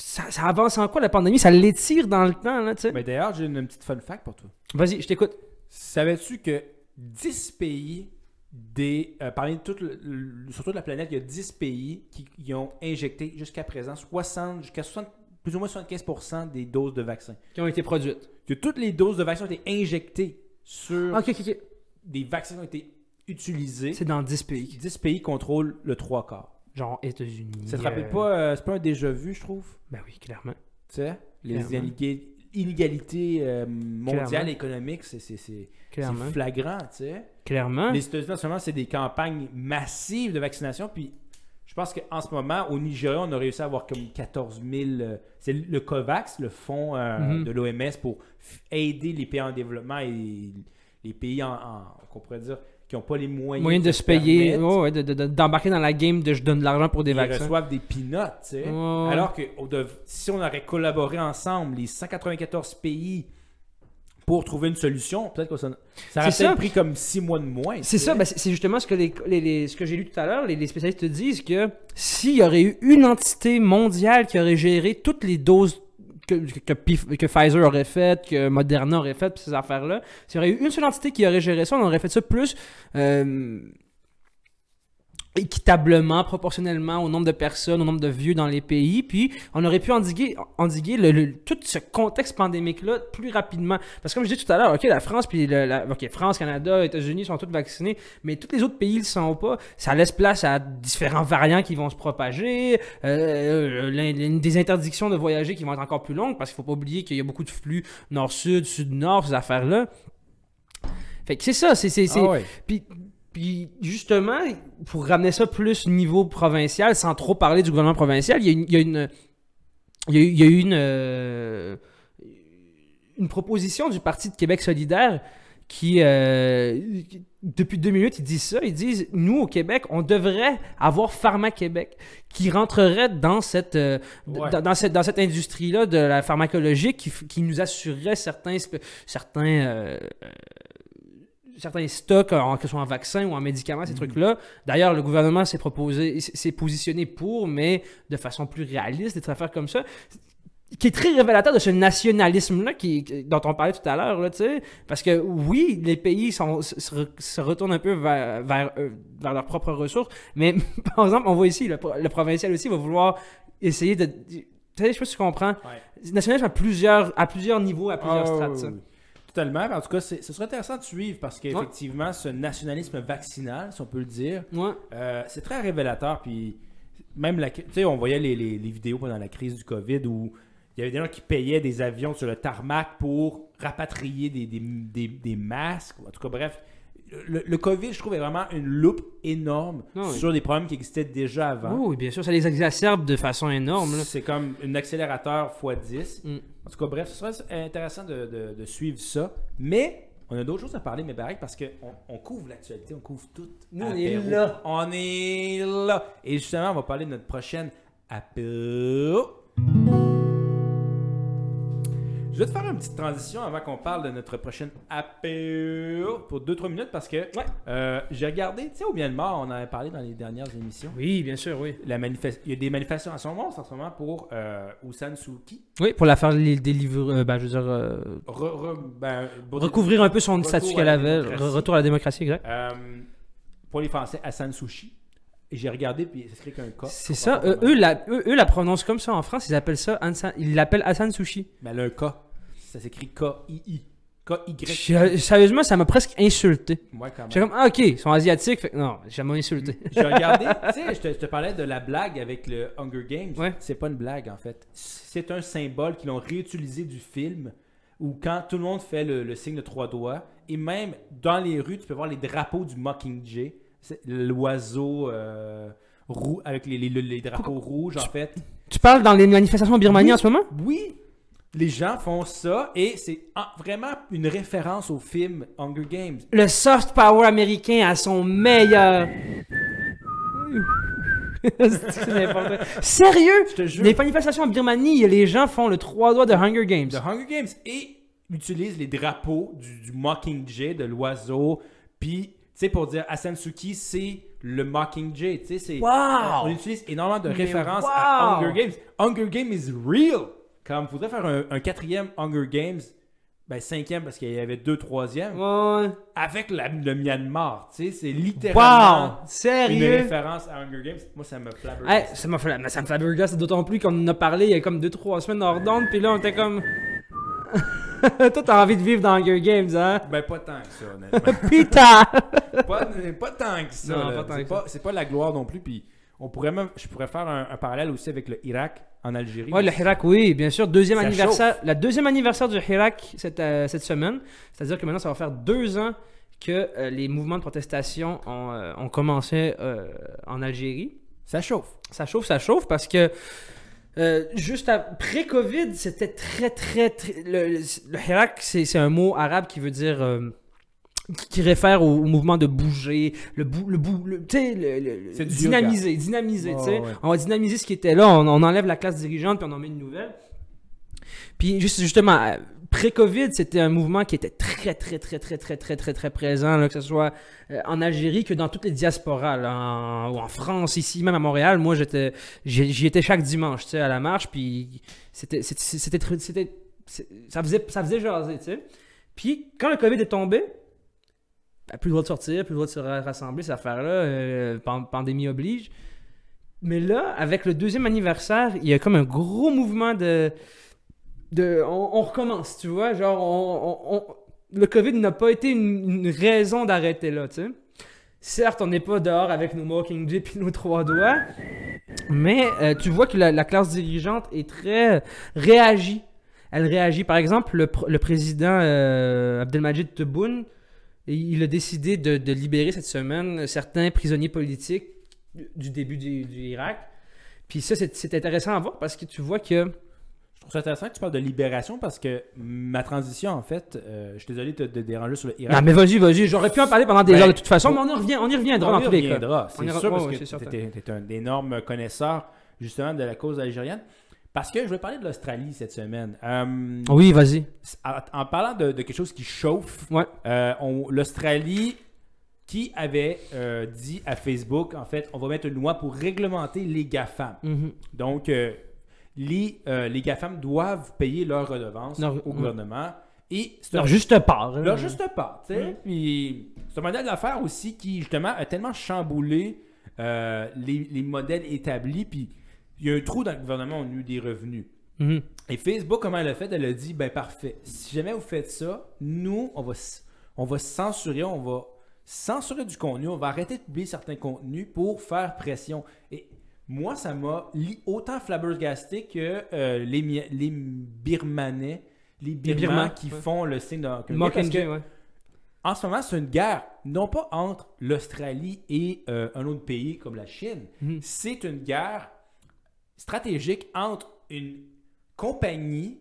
Ça, ça avance en quoi la pandémie? Ça l'étire dans le temps, là, tu sais? Mais d'ailleurs, j'ai une, une petite fun fact pour toi. Vas-y, je t'écoute. Savais-tu que 10 pays, des, euh, parmi toute le- le- sur toute la planète, il y a 10 pays qui, qui ont injecté jusqu'à présent 60, jusqu'à 60, plus ou moins 75% des doses de vaccins. Qui ont été produites. Que toutes les doses de vaccins ont été injectées sur Ok, ok, ok. des vaccins qui ont été utilisés. C'est dans 10 pays. 10 pays contrôlent le trois quarts. Genre États-Unis. Ça te euh, rappelle pas, euh, c'est pas un déjà vu, je trouve? Ben oui, clairement. Tu sais, les Clairement. inégalités, inégalités, euh, mondiales, Clairement. économiques, c'est c'est- c'est- c'est Clairement. flagrant, tu sais. Clairement. Les États-Unis, en ce moment, c'est des campagnes massives de vaccination. Puis je pense qu'en ce moment, au Nigeria, on a réussi à avoir comme 14 000. euh, c'est le COVAX, le fonds euh, Mhm. de l'OMS pour f- aider les pays en développement et les pays en, en- qu'on pourrait dire qui n'ont pas les moyens, Moyen de se payer, permettre. ouais, ouais, de- de- de- d'embarquer dans la game de je donne de l'argent pour des Ils vaccins. reçoivent des peanuts, tu sais. Ouais. Alors que si on aurait collaboré ensemble, les 194 pays, pour trouver une solution, peut-être que ça, ça aurait peut-être pris comme 6 mois de moins. C'est ça, ben, c'est justement ce que, les, les- les- ce que j'ai lu tout à l'heure. Les, les spécialistes te disent que s'il y aurait eu une entité mondiale qui aurait géré toutes les doses que, que, Pfizer aurait faites, que Moderna aurait faites, pis ces affaires-là, s'il y aurait eu une seule entité qui aurait géré ça, on aurait fait ça plus euh, équitablement, proportionnellement au nombre de personnes, au nombre de vieux dans les pays, puis on aurait pu endiguer, endiguer le, le- tout ce contexte pandémique-là plus rapidement. Parce que comme je disais tout à l'heure, ok, la France, puis le- la, ok, France, Canada, États-Unis sont tous vaccinés, mais tous les autres pays ne le sont pas. Ça laisse place à différents variants qui vont se propager, euh, l'in- des interdictions de voyager qui vont être encore plus longues, parce qu'il faut pas oublier qu'il y a beaucoup de flux nord-sud, sud-nord, ces affaires-là. Fait que c'est ça, c'est... c'est- c'est- Ah ouais. puis, puis justement, pour ramener ça plus niveau provincial, sans trop parler du gouvernement provincial, il y a une, il y a une, il y a une, euh, une proposition du Parti de Québec solidaire qui, euh, depuis deux minutes, ils disent ça. Ils disent, nous, au Québec, on devrait avoir Pharma Québec qui rentrerait dans cette, euh, Ouais. dans, dans cette, dans cette industrie-là de la pharmacologie qui, nous assurerait certains, certains, euh, certains stocks, en, que ce soit en vaccins ou en médicaments, ces trucs-là. D'ailleurs, le gouvernement s'est proposé, s'est positionné pour, mais de façon plus réaliste, des affaires comme ça qui est très révélateur de ce nationalisme-là qui, qui- dont on parlait tout à l'heure, là, tu sais. Parce que oui, les pays sont, se, se re- se retournent un peu vers, vers, euh, vers leurs propres ressources, mais par exemple, on voit ici, le, le provincial aussi va vouloir essayer de... Tu sais, je sais pas si tu comprends. Ouais. Nationalisme à plusieurs, à plusieurs niveaux, à plusieurs Ah, strates, oui, oui. Totalement. En tout cas, ce serait intéressant de suivre parce qu'effectivement, ce nationalisme vaccinal, si on peut le dire, Ouais. euh, c'est très révélateur. Puis même, la, tu sais, on voyait les, les- les vidéos pendant la crise du COVID où il y avait des gens qui payaient des avions sur le tarmac pour rapatrier des, des, des- des masques. En tout cas, bref. Le, le COVID, je trouve, est vraiment une loupe énorme Ah oui. sur des problèmes qui existaient déjà avant. Oui, bien sûr, ça les exacerbe de façon énorme. C'est comme un accélérateur x10. Mm. En tout cas, bref, ce serait intéressant de, de- de suivre ça. Mais on a d'autres choses à parler, mais Barry, parce qu'on on couvre l'actualité, on couvre tout. Nous, on est là. On est là. Et justement, on va parler de notre prochaine apéro. Je vais te faire une petite transition avant qu'on parle de notre prochaine apéro pour 2-3 minutes parce que Ouais. euh, j'ai regardé, tu sais, au Myanmar, on en avait parlé dans les dernières émissions. Oui, bien sûr, oui. La Il y a des manifestations en ce moment pour euh, Aung Kyi. Oui, pour la faire li- délivrer, euh, ben, je veux dire, euh, Re- re- ben, recouvrir un peu son statut à qu'elle avait, retour à la démocratie, exact. Pour les Français, Hassan Sushi. Et j'ai regardé, puis c'est écrit qu'un cas. C'est ça. Eux, eux, la, eux, eux la prononcent comme ça en France. Ils appellent ça ils l'appellent Hassan Sushi. Mais elle a un K. Ça s'écrit K-I-I. K-Y. Sérieusement, ça m'a presque insulté. Ouais, quand J'étais même. comme, ah, ok, ils sont asiatiques. Fait... que Non, j'ai jamais insulté. J'ai regardé, tu sais, je te, je te parlais de la blague avec le Hunger Games. Ouais. C'est pas une blague, en fait. C'est un symbole qu'ils ont réutilisé du film où quand tout le monde fait le, le signe de trois doigts, et même dans les rues, tu peux voir les drapeaux du Mockingjay. C'est L'oiseau euh, roux, avec les, les- les drapeaux rouges, en fait. Tu parles dans les manifestations en Birmanie Oui. en ce moment? Oui, les gens font ça et c'est vraiment une référence au film Hunger Games. Le soft power américain à son meilleur. C'est. Sérieux? Je te jure. Les manifestations en Birmanie, les gens font le trois doigts de Hunger Games. The Hunger Games et utilisent les drapeaux du, du Mockingjay, de l'oiseau. Puis, tu sais, pour dire Asansuki, c'est le Mockingjay. Tu sais, c'est. Wow! On utilise énormément de références wow! à Hunger Games. Hunger Games is real! Comme, faudrait faire un, un quatrième Hunger Games, ben cinquième parce qu'il y avait deux troisièmes, Ouais. avec la- le Myanmar. Tu sais, c'est littéralement Wow! une Sérieux? référence à Hunger Games. Moi, ça me Hey, flabbergaste. ça fait, mais ça me flabbergasse d'autant plus qu'on en a parlé il y a comme 2-3 semaines hors d'onde, puis là on était comme. Toi t'as envie de vivre dans Hunger Games, hein? Ben, pas tant que ça, honnêtement. Putain! pas, pas tant que ça. Non, là. pas tant c'est, que pas, c'est pas la gloire non plus. Puis on pourrait même, je pourrais faire un, un parallèle aussi avec le Irak en Algérie. Ouais, le Hirak, oui, bien sûr. Deuxième Ça anniversaire, la deuxième anniversaire du Hirak cette, euh, cette semaine. C'est-à-dire que maintenant, ça va faire deux ans que euh, les mouvements de protestation ont, euh, ont commencé en Algérie. Ça chauffe. Ça chauffe, ça chauffe parce que juste après Covid, c'était très, très, très. Le, le Hirak, c'est c'est un mot arabe qui veut dire. Qui- réfère au, au mouvement de bouger, le bou, le bou, le- tu sais, le, le- dynamiser, dynamiser, tu sais. Ouais. On va dynamiser ce qui était là, on, on enlève la classe dirigeante puis on en met une nouvelle. Puis juste justement, euh, pré-Covid, c'était un mouvement qui était très, très, très, très, très, très, très, très présent, là, que ce soit euh, en Algérie que dans toutes les diasporas, là, en, ou en France, ici, même à Montréal. Moi, j'étais, j'y étais chaque dimanche, tu sais, à la marche, puis c'était, c'était, c'était, ça faisait, ça faisait jaser, tu sais. Puis quand le Covid est tombé, plus le droit de sortir, plus le droit de se ra- rassembler, cette affaire-là, euh, pan- pandémie oblige. Mais là, avec le deuxième anniversaire, il y a comme un gros mouvement de. de on, recommence, tu vois? Genre, on, le COVID n'a pas été une, raison d'arrêter là, tu sais. Certes, on n'est pas dehors avec nos Mockingjay et nos trois doigts, mais euh, tu vois que la, la classe dirigeante est très réagit. Elle réagit. Par exemple, le président euh, Abdelmajid Tebboune, il a décidé de, de libérer cette semaine certains prisonniers politiques du début du, du Irak. Puis ça, c'est intéressant à voir parce que tu vois que. Je trouve ça intéressant que tu parles de libération parce que ma transition, en fait, euh, je suis désolé de te déranger sur le Irak. Non, mais vas-y, vas-y. J'aurais pu en parler pendant des Ben, heures de toute façon, mais on y, revient, on y reviendra On dans y tous les cas. reviendra, On y c'est sûr, ouais, parce ouais, que tu es, un énorme connaisseur, justement, de la cause algérienne. Parce que je vais parler de l'Australie cette semaine. Euh, Oui, vas-y. en, parlant de, de quelque chose qui chauffe, Ouais. euh, l'Australie qui avait euh, dit à Facebook, en fait, on va mettre une loi pour réglementer les GAFAM. Mhm. Donc, les, les GAFAM doivent payer leurs redevances au gouvernement. Et Leur un- juste part. hein. leur juste part, tu sais. Mhm. Puis c'est un modèle d'affaires aussi qui, justement, a tellement chamboulé les, les modèles établis. Puis il y a un trou dans le gouvernement, on a eu des revenus. Mhm. Et Facebook, comment elle a fait? Elle a dit ben parfait. Si jamais vous faites ça, nous, on va, on va censurer, on va censurer du contenu, on va arrêter de publier certains contenus pour faire pression. Et moi, ça m'a autant flabbergasté que euh, les, les Birmanais, les Birmans Birmans, qui ouais. font le signe de parce que Mockingjay, ouais. en ce moment, c'est une guerre, non pas entre l'Australie et euh, un autre pays comme la Chine. Mhm. C'est une guerre stratégique entre une compagnie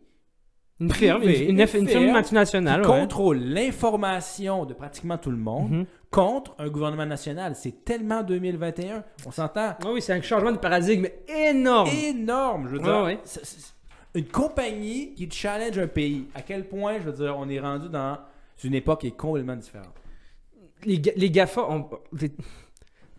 Une firme, privée, une, une F- une firme multinationale. qui ouais. contrôle l'information de pratiquement tout le monde Mhm. contre un gouvernement national. C'est tellement 2021. On s'entend Ah oui, c'est un changement de paradigme énorme. énorme. Je veux Ouais, dire, ouais. une compagnie qui challenge un pays. À quel point, je veux dire, on est rendu dans une époque qui est complètement différente. Les, les GAFA ont.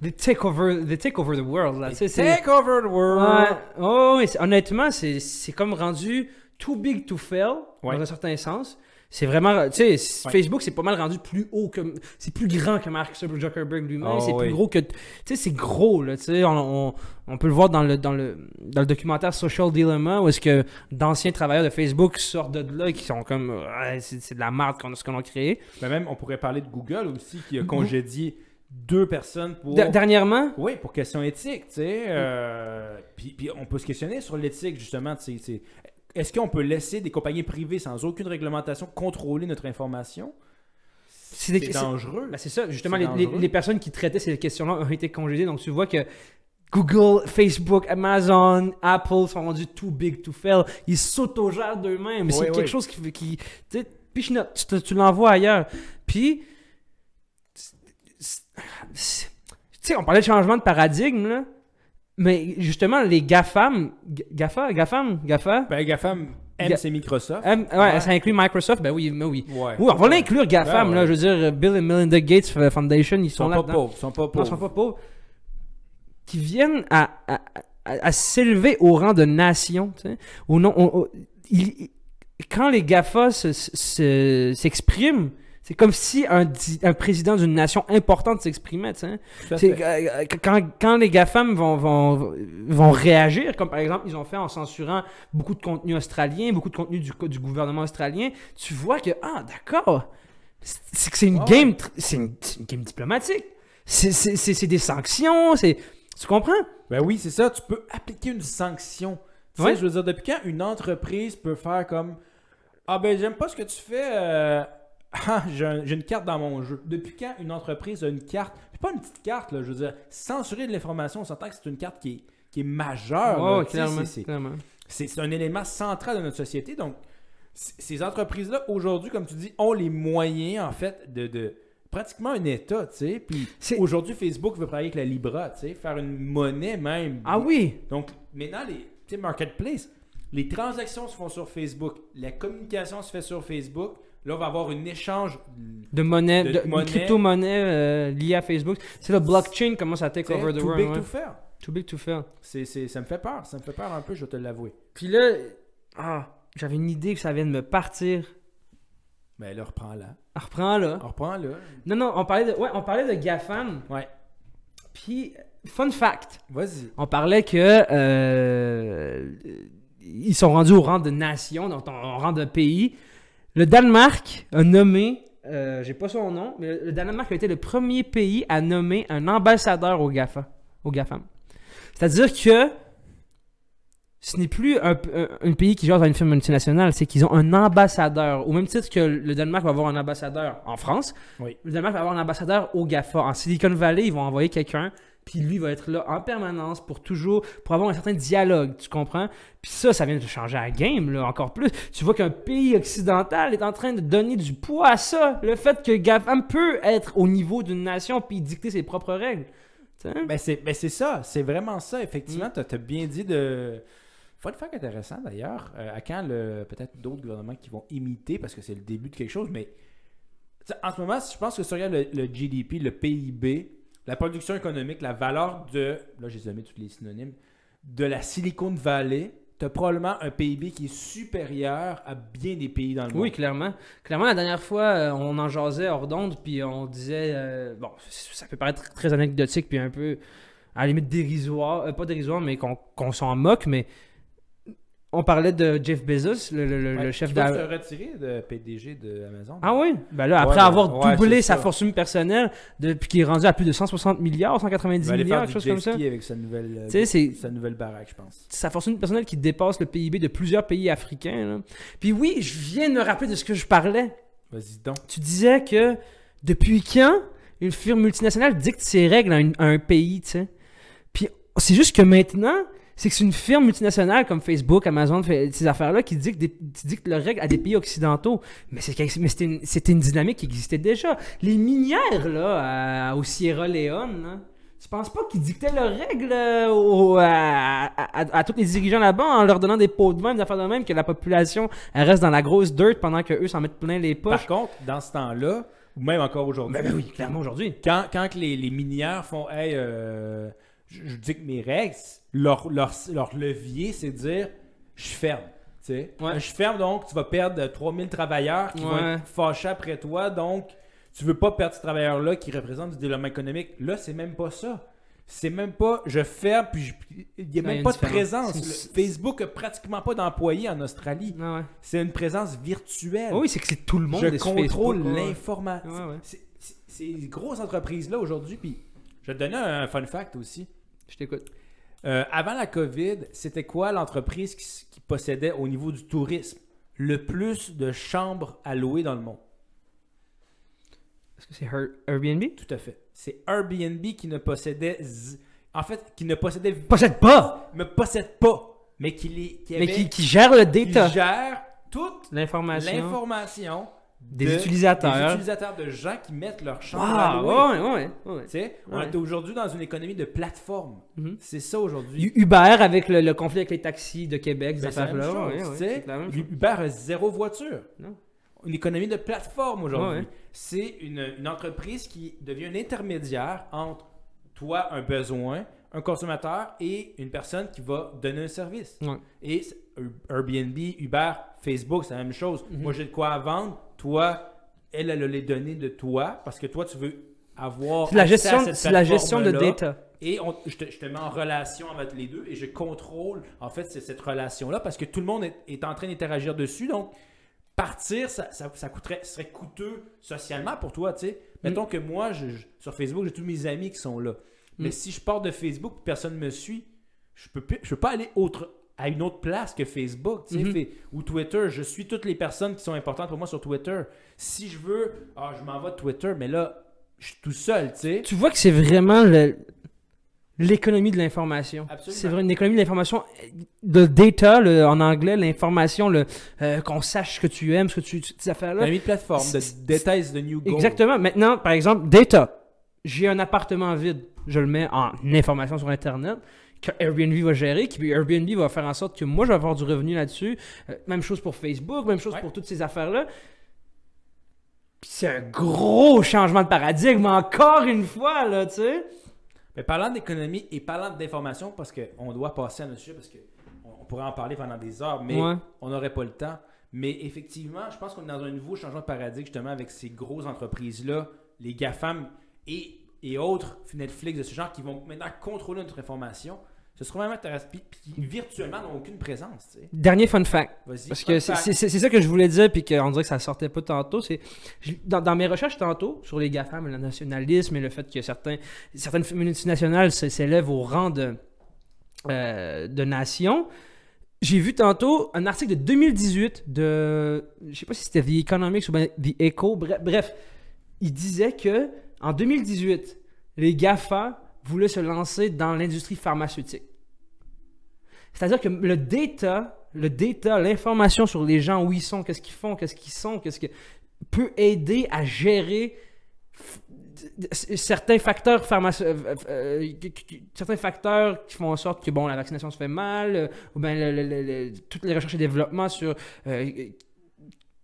They, they take over, they take over the world. Là. C'est- Take over the world. Ouais. Oh, honnêtement, c'est comme rendu too big to fail, Ouais. dans un certain sens. C'est vraiment, tu sais, Ouais. Facebook, c'est pas mal rendu plus haut que, c'est plus grand que Mark Zuckerberg lui-même, Oh, c'est oui. plus gros que, tu sais, c'est gros, là, tu sais, on, on, on peut le voir dans le, dans le, dans le documentaire Social Dilemma, où est-ce que d'anciens travailleurs de Facebook sortent de là, et qui sont comme, c'est de la merde qu'on a- ce qu'on a créé. Mais même, on pourrait parler de Google aussi, qui a congédié deux personnes pour... Dernièrement, Oui, pour question éthique, tu sais. euh, puis, puis on peut se questionner sur l'éthique, justement. tu sais, c'est- Est-ce qu'on peut laisser des compagnies privées sans aucune réglementation contrôler notre information? c'est des- dangereux. Ben, c'est ça, justement, les, les- personnes qui traitaient ces questions-là ont été congédiées. Donc, tu vois que Google, Facebook, Amazon, Apple sont rendus too big to fail. Ils s'autogèrent d'eux-mêmes. Oui, c'est quelque chose qui. qui tu tu l'envoies ailleurs. Puis. Tu sais, on parlait de changement de paradigme, là. Mais justement, les GAFAM. GAFA, GAFAM, GAFA? Ben, GAFAM, M, c'est Microsoft. M, ouais, Ouais. ça inclut Microsoft, ben oui, mais oui. Ouais. Oui, on va l'inclure GAFAM, Ouais, là. Je veux dire, Bill et Melinda Gates Foundation, ils sont, sont là pas pauvres. Ils sont pas Non, pauvres. ils sont pas pauvres. Qui viennent à, à, à- à s'élever au rang de nation. tu sais. Il- il- quand les GAFA se- se- s'expriment, c'est comme si un, président d'une nation importante s'exprimait. fait. euh, quand, quand les GAFAM vont, vont, vont réagir, comme par exemple ils ont fait en censurant beaucoup de contenu australien, beaucoup de contenu du, du gouvernement australien, tu vois que, ah, d'accord, c'est c'est que c'est une game, c'est une, game diplomatique. C'est- des sanctions, c'est. Tu comprends? Ben oui, c'est ça. Tu peux appliquer une sanction. Tu Ouais. sais, je veux dire, depuis quand une entreprise peut faire comme Ah ben, j'aime pas ce que tu fais. euh, Ah, j'ai un- j'ai une carte dans mon jeu. Depuis quand une entreprise a une carte? C'est pas une petite carte, là. Je veux dire, censurer de l'information, on s'entend que c'est une carte qui est, qui est majeure. c'est- un élément central de notre société. Donc, ces entreprises-là, aujourd'hui, comme tu dis, ont les moyens, en fait, de, de pratiquement un État, tu sais. Puis aujourd'hui, Facebook veut travailler avec la Libra, tu sais, faire une monnaie même. Ah oui! Donc, maintenant, les tu sais, marketplace, les transactions se font sur Facebook, la communication se fait sur Facebook. Là, on va avoir un échange. De monnaie, De de, une monnaie. crypto-monnaie euh, liée à Facebook. C'est le blockchain commence à take over the too world. big ouais. to fail. Too big to fail. C'est, c'est- ça me fait peur. Ça me fait peur un peu, je vais te l'avouer. Puis là, ah, j'avais une idée que ça vient de me partir. Mais là, reprends-la. On reprend là. Reprends-la. Non, non, on parlait de, ouais, on parlait de GAFAM. Ouais. Puis, fun fact, Vas-y. on parlait que euh, ils sont rendus au rang de nation, donc au rang de pays. Le Danemark a nommé, euh, j'ai pas son nom, mais le Danemark a été le premier pays à nommer un ambassadeur au GAFA, au GAFAM. C'est-à-dire que ce n'est plus un, un- un pays qui gère à une firme multinationale, c'est qu'ils ont un ambassadeur. Au même titre que le Danemark va avoir un ambassadeur en France, Oui. le Danemark va avoir un ambassadeur au GAFA. En Silicon Valley, ils vont envoyer quelqu'un, puis lui va être là en permanence pour toujours, pour avoir un certain dialogue, tu comprends? Puis ça, ça vient de changer la game, là, encore plus. Tu vois qu'un pays occidental est en train de donner du poids à ça. Le fait que GAFAM peut être au niveau d'une nation puis dicter ses propres règles. Ben c'est, ben c'est ça, c'est vraiment ça. Effectivement, tu as bien dit de. Fun fact intéressant d'ailleurs, euh, à quand le, peut-être d'autres gouvernements qui vont imiter, parce que c'est le début de quelque chose, mais en ce moment, je pense que si tu regardes le, le GDP, le PIB, la production économique, la valeur de, là j'ai mis tous les synonymes, de la Silicon Valley, tu as probablement un PIB qui est supérieur à bien des pays dans le monde. Oui, clairement. Clairement, la dernière fois, euh, on en jasait hors d'onde, puis on disait, euh, bon, ça peut paraître très anecdotique, puis un peu, à la limite, dérisoire, euh, pas dérisoire, mais qu'on qu'on s'en moque, mais on parlait de Jeff Bezos, le, le- le- Ouais, le chef qui va d'A- se retirer de PDG de Amazon. Ah oui? Ben là, après Ouais, avoir ouais, doublé sa ça. fortune personnelle, depuis qu'il est rendu à plus de 160 milliards, Il 190 va aller milliards, quelque chose comme ça. avec sa nouvelle, euh, sa nouvelle baraque, je pense. sa fortune personnelle qui dépasse le PIB de plusieurs pays africains. là. Puis oui, je viens de me rappeler de ce que je parlais. Vas-y donc. Tu disais que depuis quand une firme multinationale dicte ses règles à, une- à un pays, tu sais? Puis c'est juste que maintenant, c'est que c'est une firme multinationale comme Facebook, Amazon, ces affaires-là qui dictent, des, qui dictent leurs règles à des pays occidentaux. Mais c'était une, dynamique qui existait déjà. Les minières, là, à- au Sierra Leone, là, tu penses pas qu'ils dictaient leurs règles euh, au- à, à, à- à tous les dirigeants là-bas en leur donnant des pots de vin, des affaires de même, que la population elle reste dans la grosse dirt pendant qu'eux s'en mettent plein les poches? Par contre, dans ce temps-là, ou même encore aujourd'hui, Ben, ben oui, clairement aujourd'hui. quand, quand que les, les minières font Hey, euh, je, je dis que mes règles, leur, leur, leur levier, c'est de dire je ferme. Ouais. Je ferme, donc tu vas perdre 3000 travailleurs qui vont être fâchés après toi. Donc, tu veux pas perdre ces travailleurs-là qui représentent du développement économique. Là, c'est même pas ça. C'est même pas je ferme, puis il n'y a Ouais, il y a même pas de présence. Le- Facebook a pratiquement pas d'employés en Australie. Ah. C'est une présence virtuelle. Ah oui, c'est que c'est tout le monde. je contrôle l'information. Ces grosses entreprises-là aujourd'hui, puis je vais te donner un fun fact aussi. Je t'écoute. Euh, avant la COVID, c'était quoi l'entreprise qui, qui possédait au niveau du tourisme le plus de chambres à louer dans le monde? Est-ce que c'est Airbnb? Tout à fait. C'est Airbnb qui ne possédait... z- En fait, qui ne possédait... Possède pas! Me possède pas, mais qui, les, qui, Mais qui, qui gère le qui data. gère toute L'information. Des de- utilisateurs. des utilisateurs, de gens qui mettent leur chambre Ah, à louer. ouais, ouais, ouais, ouais. Tu sais, on est aujourd'hui dans une économie de plateforme. Mhm. C'est ça aujourd'hui. Uber avec le, le conflit avec les taxis de Québec, Ben, c'est chose. Uber a zéro voiture. Non. Une économie de plateforme aujourd'hui. C'est une, une entreprise qui devient un intermédiaire entre toi, un besoin, un consommateur et une personne qui va donner un service. Et Airbnb, Uber, Facebook, c'est la même chose. Mhm. Moi, j'ai de quoi à vendre. Toi, elle, elle a les données de toi parce que toi, tu veux avoir. C'est la à gestion, cette la gestion de data. Et on- je, te, je te mets en relation avec les deux et je contrôle, en fait, cette relation-là parce que tout le monde est, est en train d'interagir dessus. Donc, partir, ça, ça, ça coûterait, serait coûteux socialement pour toi, tu sais. Mettons que moi, je- je- sur Facebook, j'ai tous mes amis qui sont là. Mais Mm. si je pars de Facebook et personne ne me suit, je peux, plus- je peux pas aller autre, à une autre place que Facebook, tu sais, Mhm. fait- ou Twitter. Je suis toutes les personnes qui sont importantes pour moi sur Twitter. Si je veux, ah, je m'en vais de Twitter, mais là, je suis tout seul, tu sais. Tu vois que c'est vraiment l'économie de l'information. C'est vraiment une économie de l'information. Le data, le- en anglais, l'information, euh, qu'on sache ce que tu aimes, ce que tu. Ces affaires-là. L'économie de plateforme, de C'est- détails de New Goal. Exactement. Maintenant, par exemple, data. J'ai un appartement vide. Je le mets en information sur Internet que Airbnb va gérer, puis Airbnb va faire en sorte que moi, je vais avoir du revenu là-dessus. Euh, même chose pour Facebook, même chose Ouais. pour toutes ces affaires-là. Puis c'est un gros changement de paradigme, encore une fois, là, tu sais. Mais parlant d'économie et parlant d'information, parce qu'on doit passer à notre sujet, parce qu'on on pourrait en parler pendant des heures, mais Ouais. on n'aurait pas le temps. Mais effectivement, je pense qu'on est dans un nouveau changement de paradigme, justement, avec ces grosses entreprises-là, les GAFAM et, et autres, Netflix, de ce genre, qui vont maintenant contrôler notre information. Ce serait vraiment intéressant. Puis, puis virtuellement, n'ont aucune présence, tu sais. Dernier fun fact. Parce que Fun c'est ça que je voulais dire, puis qu'on dirait que ça sortait pas tantôt. C'est dans, dans mes recherches tantôt sur les GAFAM, le nationalisme et le fait que certains, certaines multinationales s'élèvent au rang de, euh, de nation, j'ai vu tantôt un article de 2018 de. Je sais pas si c'était The Economics ou The Echo. Bref, bref, il disait que en 2018, les GAFA voulaient se lancer dans l'industrie pharmaceutique. C'est-à-dire que le data, le data, l'information sur les gens, où ils sont, qu'est-ce qu'ils font, qu'est-ce qu'ils sont, qu'est-ce que peut aider à gérer certains facteurs euh, euh, qui- certains facteurs qui font en sorte que bon la vaccination se fait mal euh, ou bien toutes les recherches et développements sur euh,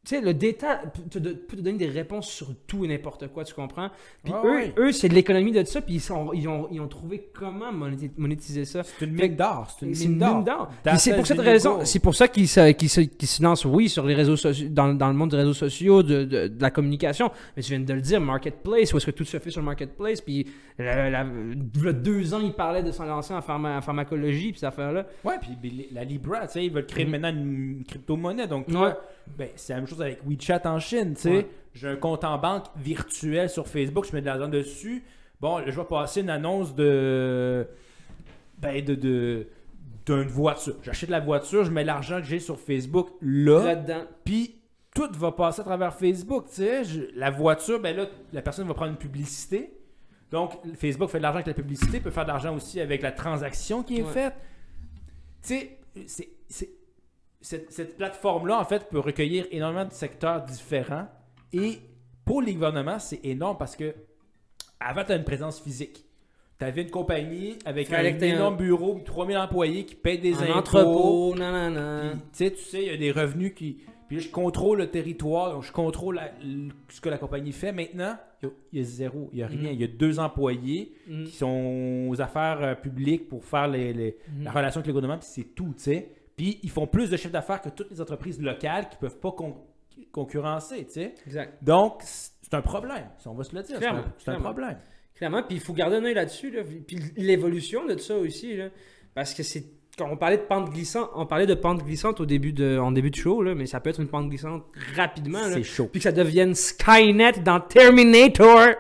tu sais, le data peut te, donner des réponses sur tout et n'importe quoi, tu comprends? Puis eux, eux c'est de l'économie de ça, puis ils, sont, ils, ont, ils ont trouvé comment monéti- monétiser ça. C'est une mine d'or. C'est une mine d'or. c'est pour cette raison, c'est pour ça qu'ils se, se, qu'ils se lancent, oui, sur les réseaux sociaux, dans, dans le monde des réseaux sociaux, de, de, de la communication. Mais tu viens de le dire, marketplace, où est-ce que tout se fait sur le marketplace. Puis il y a deux ans, ils parlaient de s'en lancer en, pharma- en pharmacologie, puis cette affaire-là. Ouais, puis la Libra, tu sais, ils veulent créer Mhm. maintenant une crypto-monnaie. Donc, toi, Ouais. ben, c'est la même chose avec WeChat en Chine, tu sais. Ouais. J'ai un compte en banque virtuel sur Facebook, je mets de l'argent dessus. Bon, je vais passer une annonce de. Ben, de. de d'une voiture. J'achète la voiture, je mets l'argent que j'ai sur Facebook là, Là-dedans. puis tout va passer à travers Facebook, tu sais. Je- La voiture, ben là, la personne va prendre une publicité. Donc, Facebook fait de l'argent avec la publicité, peut faire de l'argent aussi avec la transaction qui est Ouais. faite. Tu sais, c'est- cette, cette plateforme-là, en fait, peut recueillir énormément de secteurs différents. Et pour les gouvernements, c'est énorme parce que avant, tu as une présence physique. Tu avais une compagnie avec un énorme bureau, 3000 employés qui payent des Un impôts. entrepôt, non, non, non. Puis, tu sais, tu sais, il y a des revenus qui. Puis là, je contrôle le territoire, donc je contrôle la- ce que la compagnie fait. Maintenant, il y a, il y a zéro, il y a rien. Mhm. Il y a deux employés Mm. qui sont aux affaires euh, publiques pour faire les, les- Mhm. la relation avec le gouvernement, puis c'est tout, tu sais. Puis ils font plus de chiffre d'affaires que toutes les entreprises locales qui peuvent pas con- concurrencer, tu sais. Exact. Donc, c'est un problème, si on va se le dire. C'est un, Clairement, c'est un clairement. problème. Clairement, puis il faut garder un œil là-dessus, là, puis l'évolution de ça aussi, là, parce que c'est quand on parlait de pente glissante, on parlait de pente glissante au début de, en début de show, là, mais ça peut être une pente glissante rapidement, C'est chaud. puis que ça devienne Skynet dans Terminator.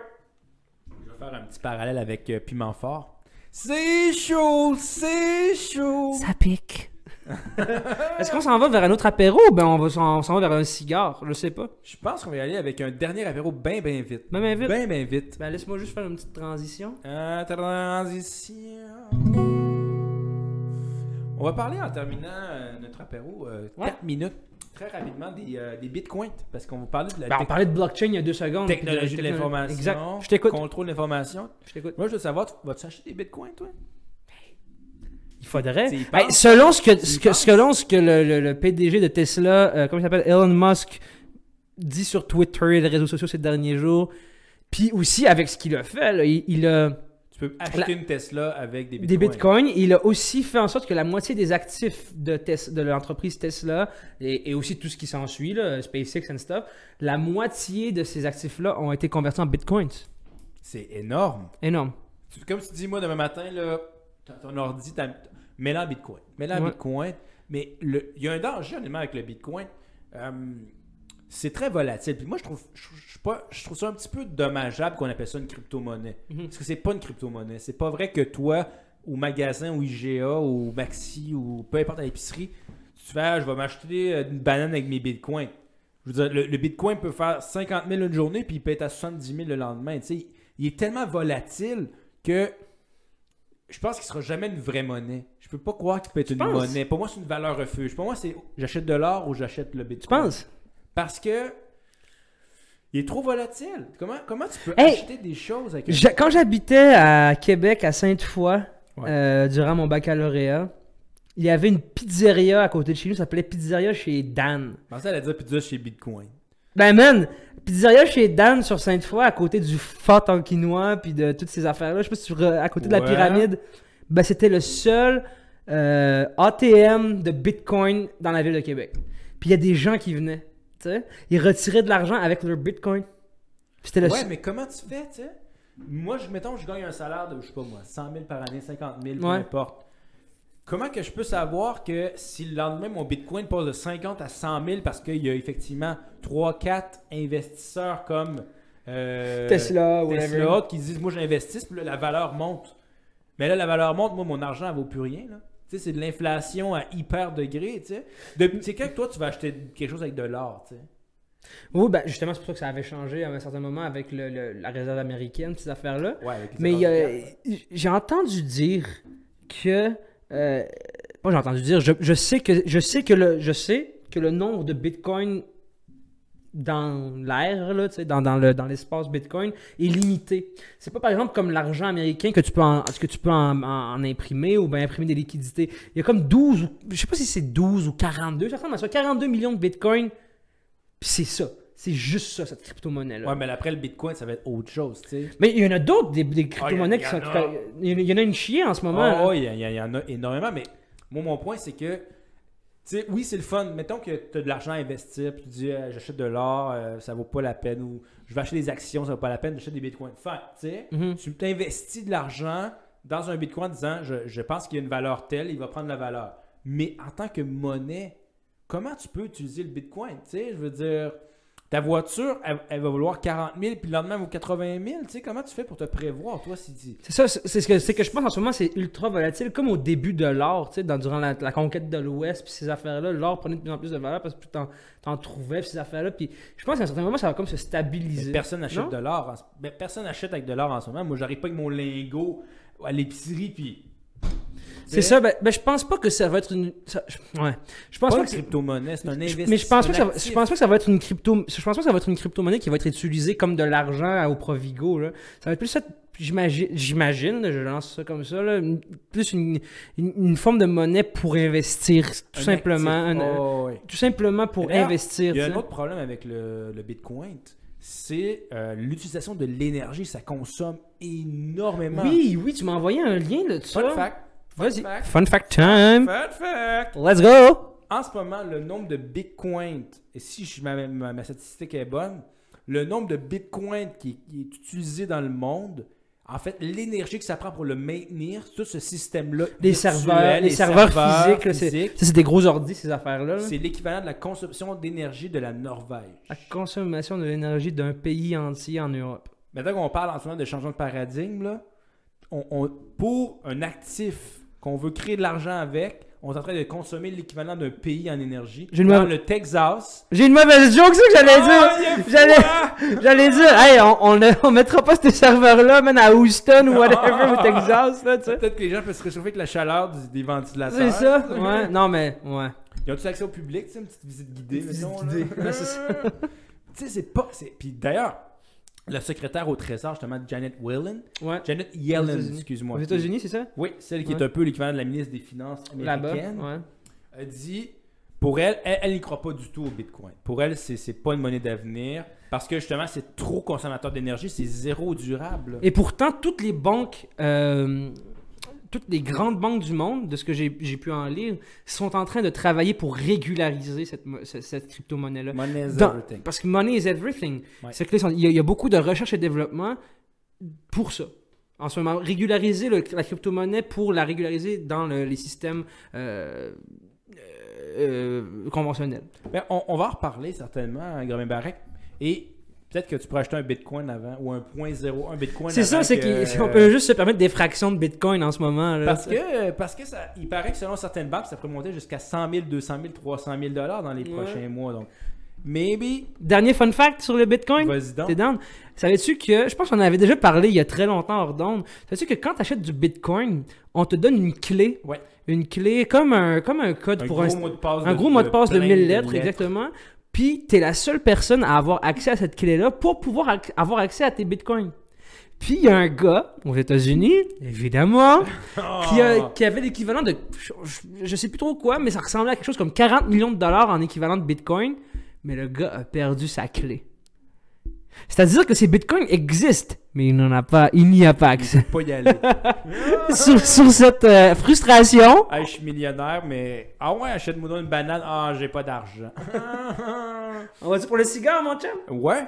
Je vais faire un petit parallèle avec euh, Piment Fort. C'est chaud, c'est chaud. Ça pique. Est-ce qu'on s'en va vers un autre apéro ou ben on va s'en on s'en va vers un cigare? Je sais pas. Je pense qu'on va y aller avec un dernier apéro bien, bien vite. Ben, ben vite? Bien, bien vite. Ben laisse-moi juste faire une petite transition. Euh, transition. On va parler en terminant euh, notre apéro 4 Ouais. minutes très rapidement des, euh, des bitcoins, parce qu'on va parler de la Ben, on parlait de blockchain il y a deux secondes. technologie de l'information, Exact. Je t'écoute. contrôle de l'information. Je t'écoute. Moi, je veux savoir, tu- vas-tu acheter des bitcoins, toi? Il faudrait. Penses? selon ce que, ce que, selon ce que le, le- le PDG de Tesla, euh, comment il s'appelle, Elon Musk, dit sur Twitter et les réseaux sociaux ces derniers jours, puis aussi avec ce qu'il a fait, là, il, il a Tu peux acheter une Tesla avec des des bitcoins. bitcoins. Il a aussi fait en sorte que la moitié des actifs de, Tes- de l'entreprise Tesla et, et aussi tout ce qui s'ensuit, là, SpaceX and stuff, la moitié de ces actifs-là ont été convertis en bitcoins. C'est énorme. Énorme. Comme tu dis, moi, demain matin, là, ton ordi, t'as- mets-le en bitcoin. Mets-le en Ouais. bitcoin. Mais le- il y a un danger, honnêtement, avec le bitcoin. Euh, c'est très volatile. Puis moi, je trouve, je, je- je pas, je trouve ça un petit peu dommageable qu'on appelle ça une crypto-monnaie. Mhm. Parce que c'est pas une crypto-monnaie. C'est pas vrai que toi, au magasin, ou IGA, ou Maxi, ou peu importe à l'épicerie, tu fais, ah, je vais m'acheter euh, une banane avec mes bitcoins. Je veux dire, le, le bitcoin peut faire 50 000 une journée, puis il peut être à 70 000 le lendemain. Tu sais, il est tellement volatile que je pense qu'il sera jamais une vraie monnaie. Je peux pas croire qu'il peut être une penses? monnaie. Pour moi, c'est une valeur refuge. Pour moi, c'est j'achète de l'or ou j'achète le Tu bitcoin. penses? Parce que il est trop volatile. Comment, comment tu peux Hey! acheter des choses avec Ja- Quand j'habitais à Québec, à Sainte-Foy, Ouais. euh, durant mon baccalauréat, il y avait une pizzeria à côté de chez nous, ça s'appelait Pizzeria chez Dan. Je pensais à la dire pizza chez Bitcoin. Ben man, pizzeria chez Dan sur Sainte-Foy, à côté du fort en quinoa, puis de toutes ces affaires-là, je sais pas si tu re- à côté de la Ouais. pyramide, ben c'était le seul euh, ATM de Bitcoin dans la ville de Québec. Puis il y a des gens qui venaient, tu sais, ils retiraient de l'argent avec leur Bitcoin. Puis C'était le Ouais, seul- mais comment tu fais, tu sais? Moi, je, mettons, je gagne un salaire de, je sais pas moi, 100 000 par année, 50 000, peu Ouais. importe. Comment que je peux savoir que si le lendemain, mon Bitcoin passe de 50 à 100 000 parce qu'il y a effectivement 3-4 investisseurs comme euh, Tesla. Tesla qui disent, moi, j'investis, puis là, la valeur monte. Mais là, la valeur monte, moi, mon argent, elle vaut plus rien, là. Tu sais, c'est de l'inflation à hyper degré, tu sais. De- C'est quand que toi, tu vas acheter quelque chose avec de l'or, tu sais? Oui, ben justement, c'est pour ça que ça avait changé à un certain moment avec le- le- la réserve américaine, ces affaires-là. Ouais, Mais accords j'ai entendu dire que. Euh, pas j'ai entendu dire, je, je sais que je sais que le je sais que le nombre de bitcoin dans l'air, dans, dans, le, dans l'espace Bitcoin, est limité. C'est pas par exemple comme l'argent américain que tu peux en, que tu peux en, en- imprimer ou bien imprimer des liquidités. Il y a comme 12, ou, je sais pas si c'est 12 ou 42, ça ressemble à ça, 42 millions de Bitcoin. Puis c'est ça. C'est juste ça, cette crypto-monnaie-là. Ouais, mais après le Bitcoin, ça va être autre chose, tu sais. Mais il y en a d'autres, des, des crypto-monnaies Ah, y qui sont. a. Il y en a- une chier en ce moment. Ah, là. ouais, il y, a- il y a- il y en a énormément, mais moi, mon point, c'est que, tu sais, oui, c'est le fun. Mettons que tu as de l'argent à investir, puis tu dis, euh, j'achète de l'or, euh, ça vaut pas la peine, ou je vais acheter des actions, ça vaut pas la peine, j'achète des bitcoins. Enfin, tu sais, Mhm. tu t'investis de l'argent dans un bitcoin en disant, je, je pense qu'il y a une valeur telle, il va prendre la valeur. Mais en tant que monnaie, comment tu peux utiliser le bitcoin? Tu sais, je veux dire, ta voiture, elle, elle va vouloir 40 000, puis le lendemain, elle vaut 80 000. Tu sais, comment tu fais pour te prévoir, toi, si tu... C'est ça, c'est ce que, c'est que je pense en ce moment, c'est ultra volatile, comme au début de l'or, tu sais, dans- durant la, la conquête de l'Ouest, puis ces affaires-là, l'or prenait de plus en plus de valeur parce que plus t'en, t'en trouvais, puis ces affaires-là, puis je pense qu'à un certain moment, ça va comme se Mais stabiliser. personne n'achète de l'or. en personne n'achète avec de l'or en ce moment. Moi, j'arrive pas avec mon lingot à l'épicerie, puis. C'est ça, ben, ben, je pense pas que ça va être une. ça- je- ouais. Je pense Pas pas une que crypto-monnaie, c'est un investissement. Mais je pense pas que ça va, je pense pas que ça va être une crypto je pense pas que ça va être une crypto-monnaie qui va être utilisée comme de l'argent au Provigo là. Ça va être plus ça j'imagine je lance ça comme ça là, une- plus une, une, une forme de monnaie pour investir tout simplement un- tout simplement pour investir. Il y a un autre problème avec le, le Bitcoin, c'est euh, l'utilisation de l'énergie. Ça consomme énormément. Oui, oui, tu m'as envoyé un lien là dessus Fun fact. Fun Vas-y. fact. Fun fact time. Fun fact. Let's go. En ce moment, le nombre de bitcoins, et si je- ma, ma- ma statistique est bonne, le nombre de bitcoins qui, qui est utilisé dans le monde, en fait, l'énergie que ça prend pour le maintenir, tout ce système-là. Les serveurs, les serveurs physiques, physiques, ça, c'est des gros ordis ces affaires là. c'est l'équivalent de la consommation d'énergie de la Norvège. La consommation de l'énergie d'un pays entier en Europe. Maintenant qu'on parle en ce moment de changement de paradigme, là, on, on- pour un actif qu'on veut créer de l'argent avec, on est en train de consommer l'équivalent d'un pays en énergie. J'ai une Dans mauvaise- le Texas. J'ai une mauvaise joke, ça que j'allais dire. Il est J'allais-! J'allais dire, hey, on, on, ne- on mettra pas ces serveurs-là, man, à Houston ou whatever, au Texas, là, tu sais. Peut-être que les gens peuvent se réchauffer avec la chaleur des ventilateurs. C'est ça, ouais. Non, mais, ouais. Ils ont tous accès au public, tu sais, une petite visite guidée. Une visite mettons, guidée. là. Ouais, c'est ça. tu sais, c'est pas. c'est- Puis d'ailleurs, la secrétaire au Trésor, justement, Janet Yellen, Ouais. Janet Yellen, excuse-moi. Aux États-Unis, c'est ça? Oui, celle qui Ouais. est un peu l'équivalent de la ministre des Finances américaine, Ouais. a dit, pour elle, elle, elle n'y croit pas du tout au Bitcoin. Pour elle, c'est c'est pas une monnaie d'avenir parce que justement, c'est trop consommateur d'énergie, c'est zéro durable. Et pourtant, toutes les banques, euh, toutes les grandes banques du monde, de ce que j'ai pu en lire, sont en train de travailler pour régulariser cette, mo- cette, cette crypto-monnaie-là. Money is Dans- everything. Parce que money is everything. Ouais. C'est que il y, a, il y a beaucoup de recherche et développement pour ça. En ce moment, régulariser le- la crypto-monnaie pour la régulariser dans le- les systèmes euh, euh, conventionnels. Ben, on, on va en reparler certainement, hein, Gromit Barrek. Et peut-être que tu pourrais acheter un Bitcoin avant ou un point zéro, un Bitcoin C'est ça, c'est qu'on peut juste se permettre des fractions de Bitcoin en ce moment. là. Parce que, parce que ça, il paraît que selon certaines banques, ça pourrait monter jusqu'à 100 000, 200 000, 300 000 dollars dans les Ouais. prochains mois. Donc, maybe, Dernier fun fact sur le Bitcoin. vas-y donc. T'es down? Savais-tu que, je pense qu'on en avait déjà parlé il y a très longtemps hors d'onde, savais-tu que quand tu achètes du Bitcoin, on te donne une clé, Ouais. une clé comme un, comme un code Un pour gros un, mot de passe un gros mot de passe de plein 1000 lettres, exactement. Puis t'es la seule personne à avoir accès à cette clé-là pour pouvoir ac- avoir accès à tes Bitcoins. Puis il y a un gars aux États-Unis, évidemment, qui, a- Ah. qui avait l'équivalent de, je, je sais plus trop quoi, mais ça ressemblait à quelque chose comme 40 millions de dollars en équivalent de Bitcoin. Mais le gars a perdu sa clé. C'est-à-dire que ces bitcoins existent, mais il n'en a pas, il n'y a pas accès. pas y aller. sur, sur cette euh, frustration, Hey, je suis millionnaire, mais. Ah ouais, achète-moi une banane. Ah, j'ai pas d'argent. on va dire pour le cigare, mon chum? ouais.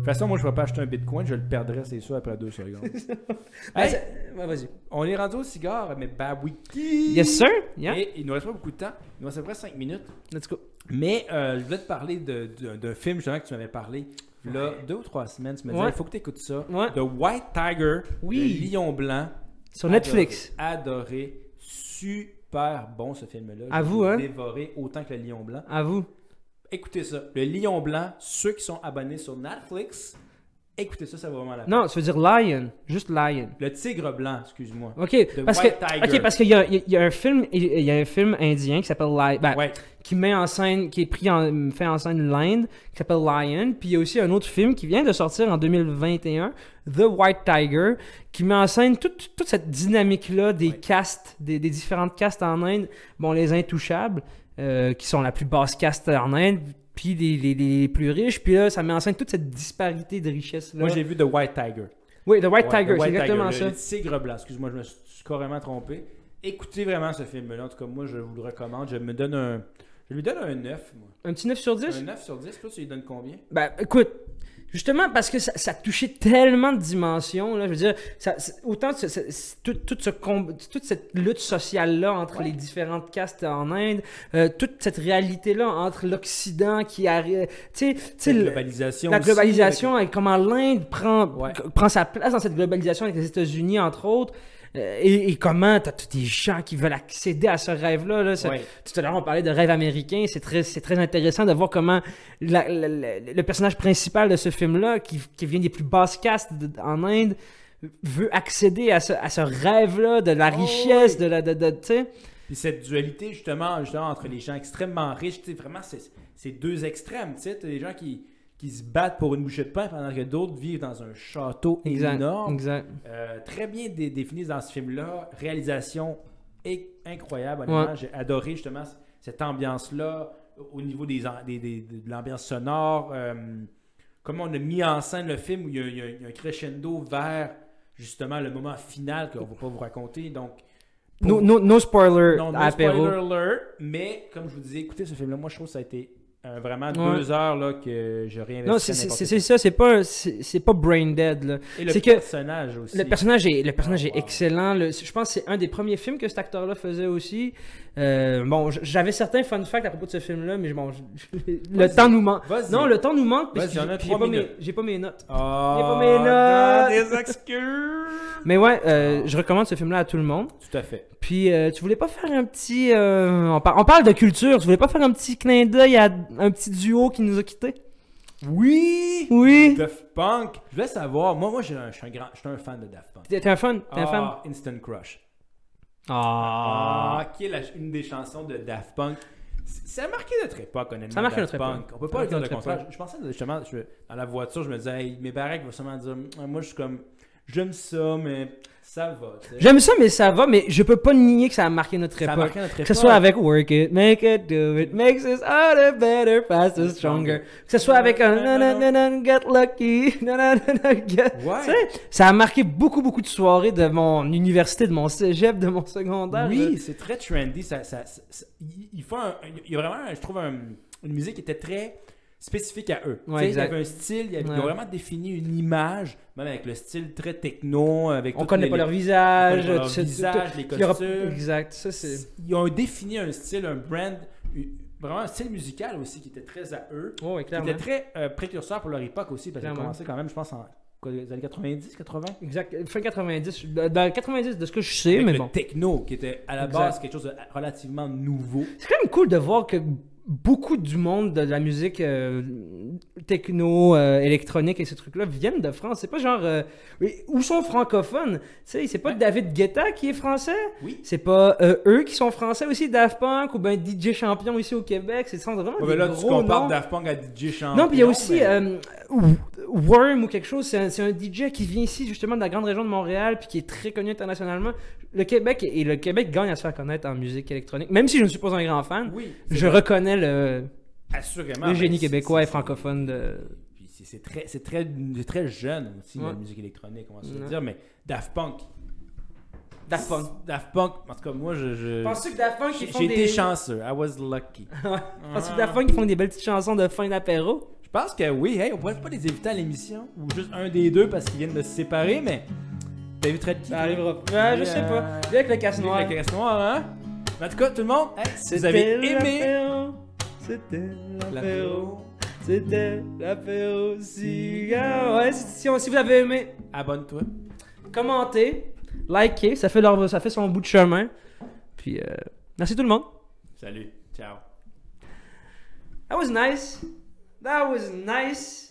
Toute façon, moi, je ne vais pas acheter un bitcoin, je le perdrais, c'est sûr, après deux secondes. Hey, ouais, vas-y. on est rendu au cigare, mais babwiki. Yes, sir. Yeah. Et il nous reste pas beaucoup de temps. Il nous reste à peu près 5 minutes. Let's go. Mais euh, je voulais te parler de- de- d'un film justement que tu m'avais parlé. Là, deux ou trois semaines, tu me disais, Ouais. il faut que tu écoutes ça. The White Tiger, Oui. le lion blanc. Sur Netflix. Adoré. Super bon ce film-là. À vous, hein? dévoré autant que le lion blanc. À vous. Écoutez ça. Le lion blanc, ceux qui sont abonnés sur Netflix, écoutez ça, ça va vraiment la peine. Non, ça veut dire lion. Juste lion. Le tigre blanc, excuse-moi. Ok, The parce White que, Tiger. ok, parce qu'il y a, y a- il y a un film, il y a un film indien qui s'appelle Lion, ben, Ouais. qui met en scène, qui est pris en, fait en scène l'Inde, qui s'appelle Lion. Puis il y a aussi un autre film qui vient de sortir en 2021, The White Tiger, qui met en scène toute, toute cette dynamique-là des Ouais. castes, des, des différentes castes en Inde. Bon, les intouchables, euh, qui sont la plus basse caste en Inde, puis les, les- les plus riches. Puis là, ça met en scène toute cette disparité de richesse-là. Moi, j'ai vu The White Tiger. Oui, The White Ouais, Tiger, c'est exactement Tiger, ça. Le, le tigre blanc, excuse-moi, je me suis carrément trompé. Écoutez vraiment ce film-là. En tout cas, moi, je vous le recommande. Je me donne un. Je lui donne un 9, moi. Un petit 9 sur 10? Un 9 sur 10, toi, tu lui donnes combien? Ben, écoute, justement parce que ça, ça touchait tellement de dimensions, là, je veux dire, ça, autant ce- ce- ce- tout, tout ce comb- toute cette lutte sociale-là entre Ouais. les différentes castes en Inde, euh, toute cette réalité-là entre l'Occident qui arrive, tu sais, La globalisation. la aussi, globalisation et comment l'Inde prend, Ouais. prend sa place dans cette globalisation avec les États-Unis, entre autres. Euh, Et, et comment t'as tous des gens qui veulent accéder à ce rêve-là. Là, tout à l'heure, on parlait de rêve américain. C'est très, c'est très intéressant de voir comment la- la- la- le personnage principal de ce film-là, qui, qui vient des plus basses castes de- en Inde, veut accéder à ce, à ce rêve-là de la Oh, richesse, oui. de la. De. Puis cette dualité, justement, justement entre les gens extrêmement riches, tu sais, vraiment, c'est c'est deux extrêmes. Tu sais, des gens qui, qui se battent pour une bouchée de pain pendant que d'autres vivent dans un château Exact. énorme. exact. Euh, très bien dé- défini dans ce film-là. Réalisation incroyable. Ouais. J'ai adoré justement cette ambiance-là au niveau des, en- des- des- de l'ambiance sonore. euh, comment on a mis en scène le film où il y a, il y a- il y a un crescendo vers justement le moment final qu'on ne va pas vous raconter. Donc, No, no, no spoiler non, no apéro. spoiler alert, mais comme je vous disais, écoutez ce film-là, moi je trouve que ça a été euh, vraiment Ouais. deux heures là, que j'ai rien Non, c'est ça, c'est pas, c'est pas brain dead. Là. Et le c'est que personnage aussi. Le personnage est, le personnage Oh, est wow. excellent. Le- je pense que c'est un des premiers films que cet acteur-là faisait aussi. Euh, bon, j'avais certains fun facts à propos de ce film-là, mais bon, le temps nous manque. Non, le temps nous manque parce que j'ai- pas, mes, pas notes. Ah, J'ai pas mes notes. Des excuses. Mais ouais, euh, je recommande ce film-là à tout le monde. Tout à fait. Puis, euh, tu voulais pas faire un petit. on, par- on parle de culture, tu voulais pas faire un petit clin d'œil à un petit duo qui nous a quittés? Oui! Oui. Daft Punk. Je voulais savoir. Moi, moi, je je suis un, grand, je suis un fan de Daft Punk. T'es un fan? T'es un fan? Ah, Instant Crush. Ah. Ah, qui est la- une des chansons de Daft Punk? Ça a marqué notre époque, honnêtement. Ça a marqué notre Punk. époque. On peut pas le dire notre contraire. Je pensais justement, je, dans la voiture, je me disais, hey, mes baraques vont sûrement dire, moi, je suis comme, j'aime ça, mais ça va. J'aime ça, mais ça va, mais je peux pas nier que ça a marqué notre Ça a époque. marqué notre Que époque. ce soit avec Work It, Make It, Do It, Makes Us Harder, Better, Faster, Stronger. Que ce soit avec un na na na na Get Lucky, na na na na Get. Ouais. Ça a marqué beaucoup, beaucoup de soirées de mon université, de mon cégep, de mon secondaire. Oui, c'est très trendy. Ça, ça, ça- il faut un- il y a vraiment, je trouve, un- une musique qui était très spécifique à eux. Ouais. Il y avait un style, il y avait- ils ont vraiment défini une image, même avec le style très techno, avec On connaît les- pas leur visage. leur tu visage, les y aura- costumes. Exact, ça c'est. Ils ont défini un style, un brand, vraiment un style musical aussi qui était très à eux, Oh, oui, qui était très euh, précurseur pour leur époque aussi, parce qu'ils ont commencé quand même, je pense, en les années 90, 80. Exact. Fin 90. Dans dans 90, de ce que je sais, Avec mais le bon. techno, qui était à la Exact. base quelque chose de relativement nouveau. C'est quand même cool de voir que beaucoup du monde de la musique euh, techno, euh, électronique et ces trucs-là viennent de France. C'est pas genre. euh, où sont francophones Tu sais, c'est pas Ouais. David Guetta qui est français? Oui. C'est pas eux qui sont français aussi, Daft Punk ou ben DJ Champion ici au Québec? C'est vraiment Ouais, des mais là, tu gros compares noms. Daft Punk à DJ Champion. Non, puis il y a aussi mais- Worm ou quelque chose. C'est un, DJ qui vient ici, justement, de la grande région de Montréal, puis qui est très connu internationalement. Le Québec, et le Québec gagne à se faire connaître en musique électronique. Même si je ne suis pas un grand fan, Oui, je vrai. reconnais le, Assurément. le mais génie québécois et francophone de. C'est- très, c'est très, très jeune aussi, Ouais. la musique électronique, on va se le Ouais. dire. Mais Daft Punk. Daft Punk. Daft Punk, en tout cas, moi, je. je- Penses-tu que Daft Punk, J'ai ils font j'ai des... été chanceux. I was lucky. Penses-tu que Daft Punk, ils font des belles petites chansons de fin d'apéro? Je pense que oui, hey, on pourrait pas les éviter à l'émission, ou juste un des deux parce qu'ils viennent de se séparer, mais. De qui Ça arrivera. Ouais, je sais pas. Euh, Viens avec le casse-noir. Avec la caisse noire, hein? Mais en tout cas, tout le monde, hey, vous avez aimé. C'était l'apéro. C'était l'apéro cigare. Ouais, si, si, si vous avez aimé, abonne-toi. commentez, likez, ça fait, leur, ça fait son bout de chemin. Puis, euh, merci tout le monde. Salut, ciao. That was nice. That was nice.